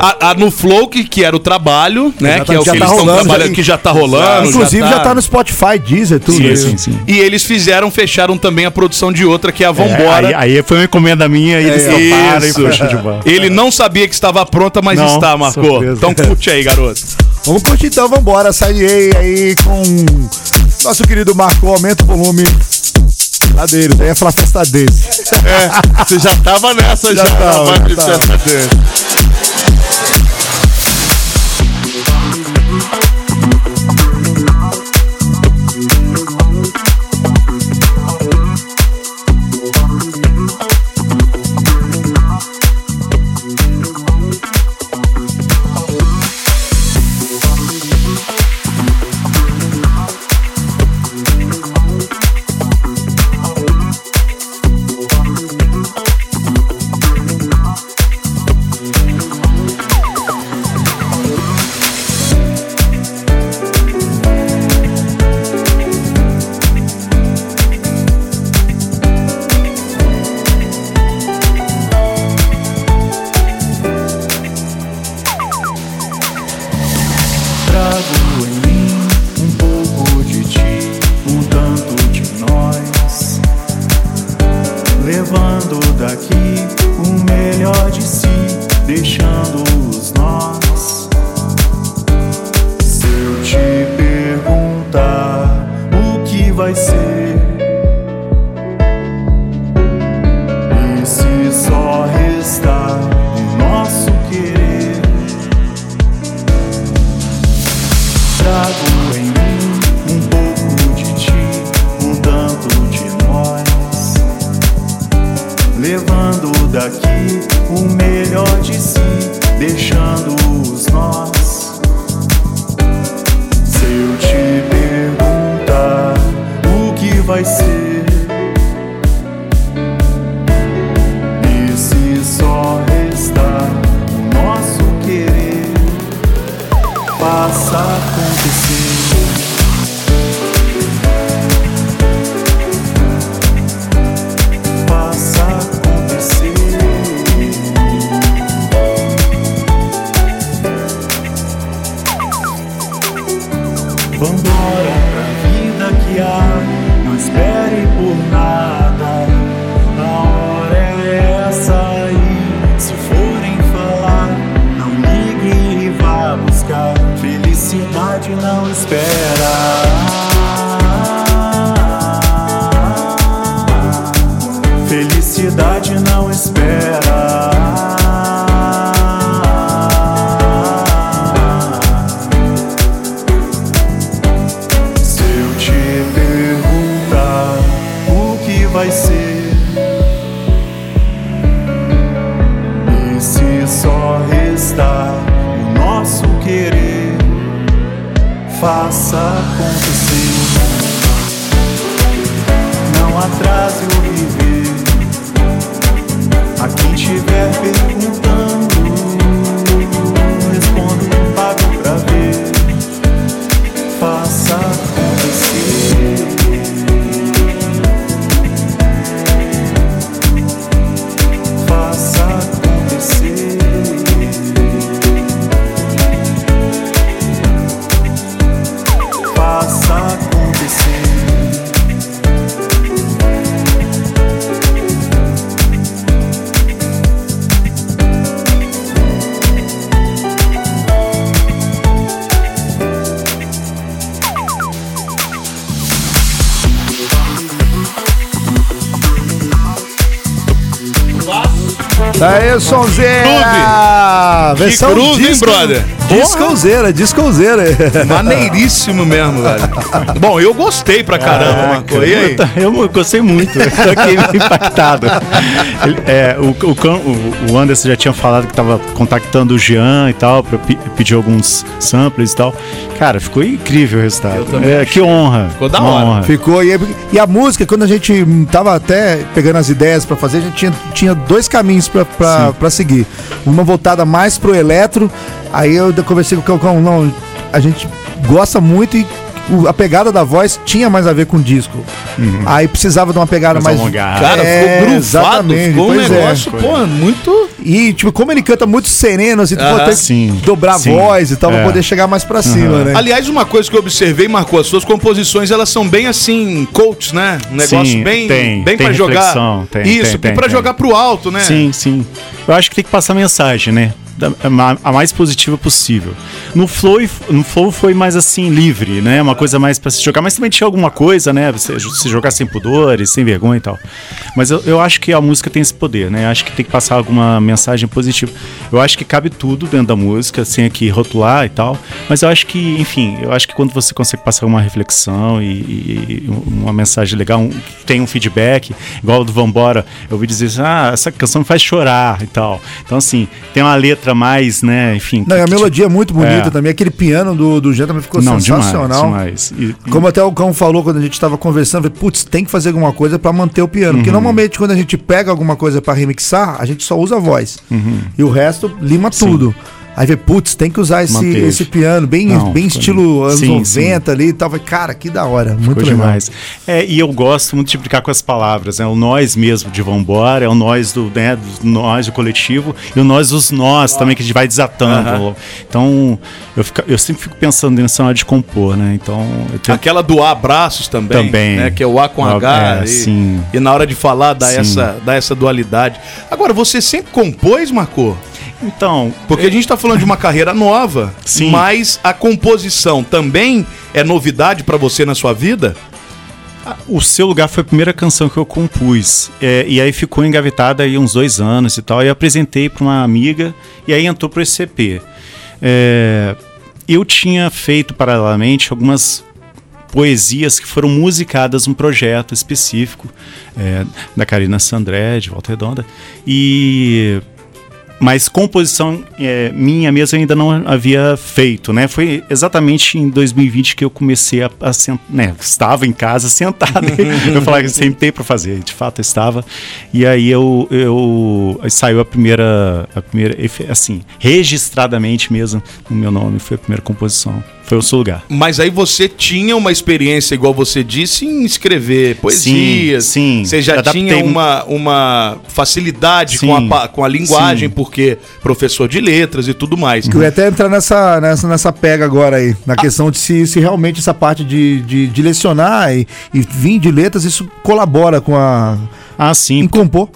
[SPEAKER 5] A, a no Flow, que, que era o trabalho, né?
[SPEAKER 3] Exatamente,
[SPEAKER 5] Que é o
[SPEAKER 3] já
[SPEAKER 5] que
[SPEAKER 3] tá
[SPEAKER 5] eles estão
[SPEAKER 3] rolando,
[SPEAKER 5] trabalhando,
[SPEAKER 3] já-
[SPEAKER 5] que já tá rolando.
[SPEAKER 3] Inclusive já tá no Spotify, Deezer, tudo.
[SPEAKER 5] Sim,
[SPEAKER 3] isso.
[SPEAKER 12] sim, sim.
[SPEAKER 5] E eles fizeram, fecharam também a produção de outra, que é a Vambora.
[SPEAKER 12] É, aí, aí foi uma encomenda minha e eles toparam e show de bola.
[SPEAKER 5] Ele não sabia que estava pronta, mas
[SPEAKER 12] Não,
[SPEAKER 5] está, Marcô.
[SPEAKER 12] surpresa.
[SPEAKER 5] Então curte aí, garoto.
[SPEAKER 3] Vamos curtir então, vambora. Saie aí com nosso querido Marco. Aumenta o volume. Ladeiros, aí ia falar festa desse.
[SPEAKER 4] É, você já tava nessa já,
[SPEAKER 3] Já tava, já tava.
[SPEAKER 13] possa acontecer.
[SPEAKER 5] Que groove, hein, brother?
[SPEAKER 3] Discozeira, discozeira.
[SPEAKER 5] Maneiríssimo mesmo, velho. Bom, eu gostei pra caramba, Marco. E aí?
[SPEAKER 12] Eu, eu gostei muito, eu fiquei meio impactado. Ele- é, o, o, o- Anderson já tinha falado que tava contactando o Jean e tal, pra pe- pedir alguns samples e tal. Cara, ficou incrível o resultado. É, que honra. Ficou
[SPEAKER 5] da
[SPEAKER 12] honra.
[SPEAKER 3] Ficou. E, e a música, quando a gente tava até pegando as ideias pra fazer, a gente tinha, tinha dois caminhos pra, pra, pra seguir. Uma voltada mais pro eletro. Aí eu conversei com o Calcão, não, a gente gosta muito e a pegada da voz tinha mais a ver com o disco. Aí precisava de uma pegada
[SPEAKER 12] Mais
[SPEAKER 3] mais.
[SPEAKER 12] alongada.
[SPEAKER 5] Cara,
[SPEAKER 3] É,
[SPEAKER 5] ficou
[SPEAKER 3] exatamente,
[SPEAKER 5] ficou um
[SPEAKER 3] é.
[SPEAKER 5] negócio, pô, muito...
[SPEAKER 3] E, tipo, como ele canta muito sereno, assim, tu
[SPEAKER 5] Aham.
[SPEAKER 3] pode
[SPEAKER 12] Sim,
[SPEAKER 3] que dobrar
[SPEAKER 12] sim.
[SPEAKER 3] a voz e tal, pra
[SPEAKER 12] É.
[SPEAKER 3] poder chegar mais pra cima, né?
[SPEAKER 5] Aliás, uma coisa que eu observei, marcou as suas composições, elas são bem assim, coach, né? Um negócio
[SPEAKER 12] Sim,
[SPEAKER 5] bem,
[SPEAKER 12] tem,
[SPEAKER 5] bem
[SPEAKER 12] tem
[SPEAKER 5] para jogar.
[SPEAKER 12] tem,
[SPEAKER 5] Isso,
[SPEAKER 12] tem,
[SPEAKER 5] bem
[SPEAKER 12] tem,
[SPEAKER 5] pra
[SPEAKER 12] tem.
[SPEAKER 5] jogar pro alto, né?
[SPEAKER 12] Sim, sim. Eu acho que tem que passar mensagem, né? Da- a ma- a mais positiva possível. No flow, no flow foi mais assim, livre, né? Uma coisa mais pra se jogar, mas também tinha alguma coisa, né? Você se jogar sem pudores, sem vergonha e tal. Mas eu, eu acho que a música tem esse poder, né? Acho que tem que passar alguma mensagem positiva. Eu acho que cabe tudo dentro da música, sem aqui rotular e tal. Mas eu acho que, enfim, eu acho que quando você consegue passar uma reflexão e, e- e uma mensagem legal, um, que tem um feedback, igual o do Vambora, eu ouvi dizer assim, ah, essa canção me faz chorar e tal. Então, assim, tem uma letra mais, né, enfim.
[SPEAKER 3] Não, e a
[SPEAKER 12] que-
[SPEAKER 3] melodia é muito bonita
[SPEAKER 12] É.
[SPEAKER 3] também. Aquele piano do, do Jean também ficou
[SPEAKER 12] Não,
[SPEAKER 3] sensacional.
[SPEAKER 12] demais, demais. E-
[SPEAKER 3] Como até o Cão falou quando a gente tava conversando, falei, putz, tem que fazer alguma coisa pra manter o piano. Porque
[SPEAKER 12] Uhum.
[SPEAKER 3] normalmente quando a gente pega alguma coisa pra remixar, a gente só usa a voz.
[SPEAKER 12] Uhum.
[SPEAKER 3] E o resto lima tudo. Aí vê, putz, tem que usar esse,
[SPEAKER 12] Manteve.
[SPEAKER 3] esse piano, bem,
[SPEAKER 12] Não,
[SPEAKER 3] bem estilo anos
[SPEAKER 12] Sim,
[SPEAKER 3] 90 ali e tal. Cara, que da hora. Muito
[SPEAKER 12] Ficou
[SPEAKER 3] legal.
[SPEAKER 12] demais. É, e eu gosto muito de brincar com as palavras, né? O nós mesmo de Vambora, é o nós do, né, do nós do coletivo e o nós dos nós também, que a gente vai desatando. Então, eu, fico- eu sempre fico pensando nisso na hora de compor, né? Então, eu tento-
[SPEAKER 5] Aquela do abraços também,
[SPEAKER 12] Também.
[SPEAKER 5] né? Que é o A com
[SPEAKER 12] Ah,
[SPEAKER 5] H.
[SPEAKER 12] é,
[SPEAKER 5] e,
[SPEAKER 12] sim.
[SPEAKER 5] e na hora de falar dá
[SPEAKER 12] Sim.
[SPEAKER 5] essa, dá essa dualidade. Agora, você sempre compôs, Marco?
[SPEAKER 12] Então.
[SPEAKER 5] Porque a gente tá falando de uma carreira nova,
[SPEAKER 12] Sim.
[SPEAKER 5] mas a composição também é novidade pra você na sua vida?
[SPEAKER 12] O Seu Lugar foi a primeira canção que eu compus. É, e aí ficou engavetada aí uns dois anos e tal. E eu apresentei para uma amiga e aí entrou para esse CP. É, eu tinha feito paralelamente algumas poesias que foram musicadas num projeto específico é, da Karina Sandré, de Volta Redonda. E mas composição é, minha mesmo eu ainda não havia feito, né? Foi exatamente em 2020 que eu comecei a, a sentar, né? Estava em casa sentado, eu falava que sentei para fazer, de fato eu estava. E aí eu, eu aí saiu a primeira, a primeira, assim, registradamente mesmo, no meu nome foi a primeira composição. Foi o seu lugar.
[SPEAKER 5] Mas aí você tinha uma experiência, igual você disse, em escrever poesias.
[SPEAKER 12] Sim, sim.
[SPEAKER 5] Você já
[SPEAKER 12] Adaptei
[SPEAKER 5] tinha uma, uma facilidade
[SPEAKER 12] Sim.
[SPEAKER 5] com a, com a linguagem,
[SPEAKER 12] Sim.
[SPEAKER 5] Porque professor de letras e tudo mais.
[SPEAKER 3] Que eu ia até entrar nessa, nessa, nessa pega agora aí, na questão de se, se realmente essa parte de, de, de lecionar e, e vir de letras, isso colabora com a.
[SPEAKER 12] Ah, sim.
[SPEAKER 3] Em compor.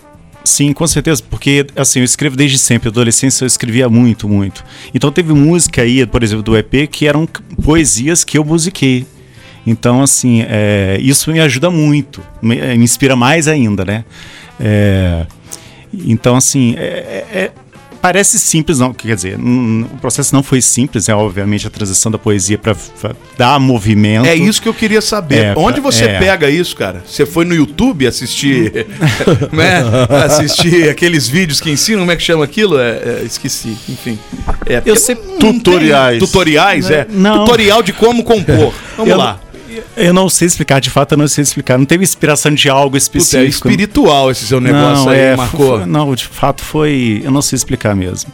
[SPEAKER 12] Sim, com certeza, porque assim, eu escrevo desde sempre, adolescência eu escrevia muito, muito. Então teve música aí, por exemplo, do EP, que eram poesias que eu musiquei. Então, assim, é, isso me ajuda muito, me, eh, me inspira mais ainda, né? É, então, assim, é, é- é- parece simples, não. Quer dizer, o processo não foi simples, é obviamente a transição da poesia para dar movimento.
[SPEAKER 5] É isso que eu queria saber.
[SPEAKER 12] É,
[SPEAKER 5] Onde você
[SPEAKER 12] é.
[SPEAKER 5] pega isso, cara? Você foi no YouTube assistir, né? Assistir aqueles vídeos que ensinam, como é que chama aquilo? É, é, esqueci, enfim. É, porque
[SPEAKER 12] sei-
[SPEAKER 5] tem
[SPEAKER 4] Tutoriais.
[SPEAKER 5] Tutoriais, é.
[SPEAKER 12] Não.
[SPEAKER 5] Tutorial de como compor. Vamos
[SPEAKER 12] Eu-
[SPEAKER 5] lá.
[SPEAKER 12] Eu não sei explicar, de fato eu não sei explicar. Não teve inspiração de algo
[SPEAKER 5] Puta, é
[SPEAKER 12] específico.
[SPEAKER 5] espiritual esse seu negócio
[SPEAKER 12] não,
[SPEAKER 5] aí,
[SPEAKER 12] é,
[SPEAKER 5] marcou.
[SPEAKER 12] foi- não, de fato foi. Eu não sei explicar mesmo.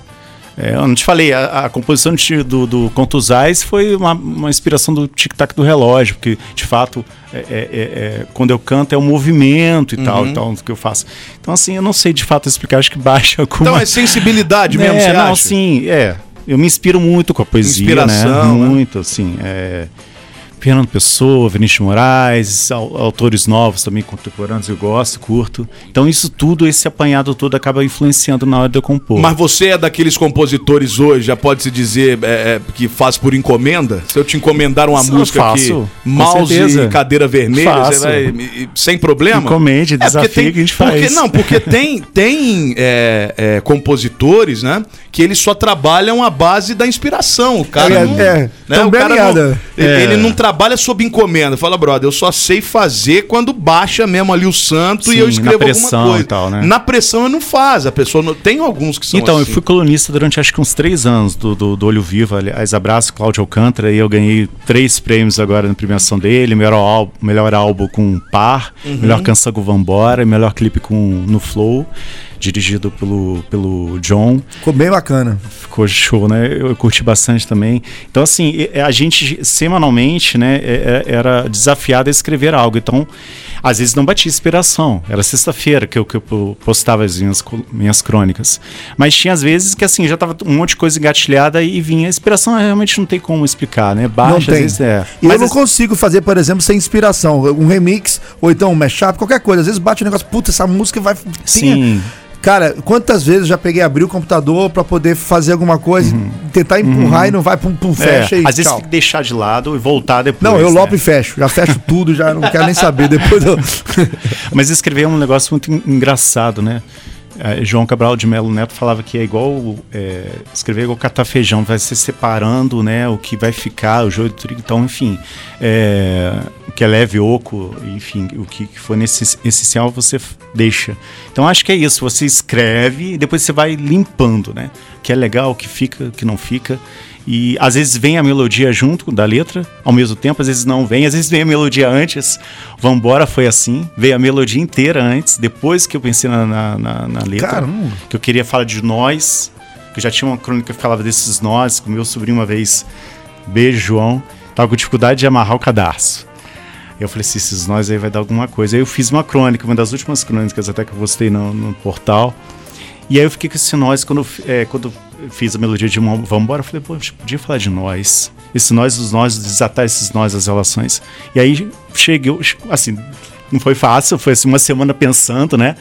[SPEAKER 12] É, eu não te falei, a, a composição de- do, do Contusais foi uma, uma inspiração do tic-tac do relógio, porque de fato, é, é- é- é- quando eu canto é um movimento e tal,
[SPEAKER 5] Uhum.
[SPEAKER 12] e tal, que eu faço. Então, assim, eu não sei de fato explicar, acho que baixa com.
[SPEAKER 5] Então é sensibilidade mesmo,
[SPEAKER 12] é,
[SPEAKER 5] você
[SPEAKER 12] não,
[SPEAKER 5] acha?
[SPEAKER 12] sim, é. Eu me inspiro muito com a poesia,
[SPEAKER 5] Inspiração,
[SPEAKER 12] né?
[SPEAKER 5] né?
[SPEAKER 12] Muito, assim. É, Fernando Pessoa, Vinícius Moraes, au- autores novos também, contemporâneos, eu gosto, curto. Então isso tudo, esse apanhado todo acaba influenciando na hora de eu compor.
[SPEAKER 5] Mas você é daqueles compositores hoje, já pode se dizer, é, é, que faz por encomenda? Se eu te encomendar uma
[SPEAKER 12] Eu
[SPEAKER 5] música
[SPEAKER 12] faço,
[SPEAKER 5] aqui, mouse
[SPEAKER 12] certeza.
[SPEAKER 5] e cadeira vermelha,
[SPEAKER 12] Faço.
[SPEAKER 5] você vai e- e- sem problema?
[SPEAKER 12] Encomende,
[SPEAKER 5] É,
[SPEAKER 12] desafio
[SPEAKER 5] tem-
[SPEAKER 12] que a gente
[SPEAKER 5] porque-
[SPEAKER 12] faz.
[SPEAKER 5] Não, porque tem, tem é, é, compositores, né, que eles só trabalham à base da inspiração. O cara
[SPEAKER 3] É,
[SPEAKER 5] não,
[SPEAKER 3] é,
[SPEAKER 5] né, o cara não,
[SPEAKER 12] É.
[SPEAKER 5] ele não trabalha sob encomenda. Fala, brother, eu só sei fazer quando baixa mesmo ali o santo e eu
[SPEAKER 12] Sim,
[SPEAKER 5] escrevo
[SPEAKER 12] na pressão
[SPEAKER 5] alguma coisa.
[SPEAKER 12] e tal, né?
[SPEAKER 5] Na pressão eu não faz, a pessoa não, tem alguns que são
[SPEAKER 12] Então, eu
[SPEAKER 5] assim.
[SPEAKER 12] fui colunista durante acho que uns três anos do, do, do Olho Vivo. Aliás, abraço Cláudio Alcântara e eu ganhei três prêmios agora na premiação dele: melhor álbum, melhor álbum com Par,
[SPEAKER 5] Uhum.
[SPEAKER 12] melhor canção com Vambora, melhor clipe com No Flow, dirigido pelo, pelo John.
[SPEAKER 3] Ficou bem bacana.
[SPEAKER 12] Ficou show, né? Eu, eu curti bastante também. Então, assim, a gente semanalmente, né, é- é- era desafiado a escrever algo. Então, às vezes não batia inspiração. Era sexta-feira que eu, que eu postava as minhas, minhas crônicas. Mas tinha às vezes que, assim, já tava um monte de coisa engatilhada e vinha. A inspiração realmente não tem como explicar, né? Baixa,
[SPEAKER 3] não
[SPEAKER 12] às
[SPEAKER 3] tem.
[SPEAKER 12] vezes é.
[SPEAKER 3] E eu
[SPEAKER 12] Mas
[SPEAKER 3] não
[SPEAKER 12] as-
[SPEAKER 3] consigo fazer, por exemplo, sem inspiração. Um remix, ou então um mashup, qualquer coisa. Às vezes bate o negócio, puta, essa música vai.
[SPEAKER 12] Sim.
[SPEAKER 3] Cara, quantas vezes eu já peguei, abri o computador pra poder fazer alguma coisa, tentar empurrar e não vai, pum, pum,
[SPEAKER 12] É,
[SPEAKER 3] fecha e
[SPEAKER 12] às vezes
[SPEAKER 3] tchau.
[SPEAKER 12] tem que deixar de lado e voltar depois.
[SPEAKER 3] Não, eu
[SPEAKER 12] né?
[SPEAKER 3] lopo e fecho. Já fecho tudo, já não quero nem saber. Depois eu.
[SPEAKER 12] Mas escrever é um negócio muito en- engraçado, né? Eh, João Cabral de Melo Neto falava que é igual é, escrever é igual catar feijão, vai se separando, né? O que vai ficar, o joio do trigo, então, enfim, é, o que é leve, oco, enfim, o que for necess- essencial você deixa. Então acho que é isso, você escreve e depois você vai limpando, né? O que é legal, o que fica, o que não fica. E às vezes vem a melodia junto da letra, ao mesmo tempo, às vezes não vem, às vezes vem a melodia antes. Vambora foi assim, veio a melodia inteira antes, depois que eu pensei na, na, na- na letra.
[SPEAKER 3] Caramba.
[SPEAKER 12] Que eu queria falar de nós, que eu já tinha uma crônica que falava desses nós, com meu sobrinho uma vez, beijo, João, tava com dificuldade de amarrar o cadarço. Eu falei assim, esses nós aí vai dar alguma coisa. Aí eu fiz uma crônica, uma das últimas crônicas até que eu postei no, no portal. E aí eu fiquei com esse nós, quando, é, quando fiz a melodia de Vamos Embora, eu falei, pô, a gente podia falar de nós. Esse nós, os nós, desatar esses nós, as relações. E aí cheguei, assim, não foi fácil, foi assim uma semana pensando, né?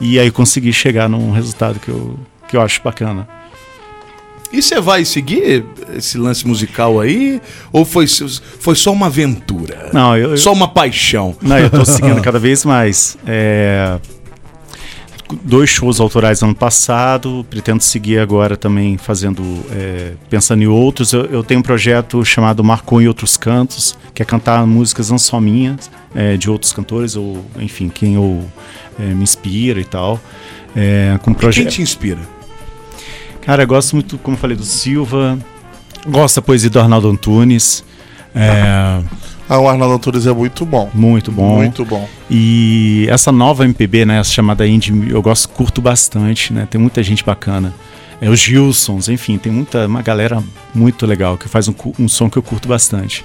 [SPEAKER 12] E aí consegui chegar num resultado que eu, que eu acho bacana.
[SPEAKER 5] E você vai seguir esse lance musical aí? Ou foi, foi só uma aventura?
[SPEAKER 12] Não, eu- eu-
[SPEAKER 5] Só uma paixão?
[SPEAKER 12] Não, eu tô seguindo cada vez mais. É, Dois shows autorais ano passado, pretendo seguir agora também fazendo, é, pensando em outros. Eu, eu tenho um projeto chamado Marcou em Outros Cantos, que é cantar músicas não só minhas, é, de outros cantores, ou enfim, quem eu é, me inspira e tal. É, com
[SPEAKER 5] Quem
[SPEAKER 12] projeto.
[SPEAKER 5] te inspira?
[SPEAKER 12] Cara, eu gosto muito, como eu falei, do Silva, gosto da poesia do Arnaldo Antunes. É,
[SPEAKER 4] Ah, o Arnaldo Antunes é muito bom.
[SPEAKER 12] muito bom.
[SPEAKER 4] Muito bom.
[SPEAKER 12] E essa nova MPB, né, essa chamada indie, eu gosto, curto bastante, né? Tem muita gente bacana. É os Gilsons, enfim, tem muita uma galera muito legal que faz um, um som que eu curto bastante.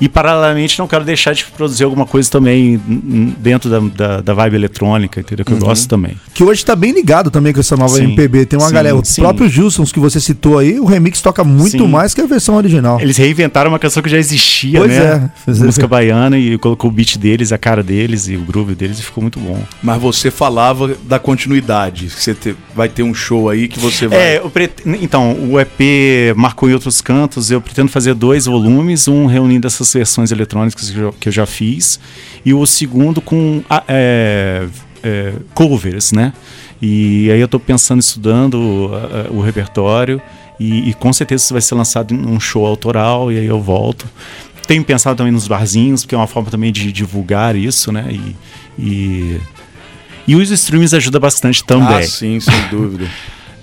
[SPEAKER 12] E paralelamente não quero deixar de produzir alguma coisa também dentro da, da, da vibe eletrônica, entendeu? Que eu
[SPEAKER 3] Uhum.
[SPEAKER 12] gosto também.
[SPEAKER 3] Que hoje tá bem ligado também com essa nova
[SPEAKER 12] Sim,
[SPEAKER 3] MPB. Tem uma
[SPEAKER 12] sim,
[SPEAKER 3] galera. O
[SPEAKER 12] sim.
[SPEAKER 3] próprio Gilsons que você citou aí, o remix toca muito
[SPEAKER 12] Sim.
[SPEAKER 3] mais que a versão original.
[SPEAKER 12] Eles reinventaram uma canção que já existia,
[SPEAKER 3] Pois
[SPEAKER 12] né?
[SPEAKER 3] é.
[SPEAKER 12] Música baiana e colocou o beat deles, a cara deles e o groove deles e ficou muito bom.
[SPEAKER 5] Mas você falava da continuidade. Você te- vai ter um show aí que você vai.
[SPEAKER 12] É, eu prete- então, o EP marcou em outros cantos. Eu pretendo fazer dois volumes, um reunindo essas versões eletrônicas que eu, que eu já fiz, e o segundo com ah, é, é, covers, né? E aí eu tô pensando, estudando uh, uh, o repertório e, e com certeza isso vai ser lançado em um show autoral e aí eu volto. Tenho pensado também nos barzinhos, porque é uma forma também de divulgar isso, né? E, e, e os streams ajudam bastante também.
[SPEAKER 5] Ah, sim, sem dúvida.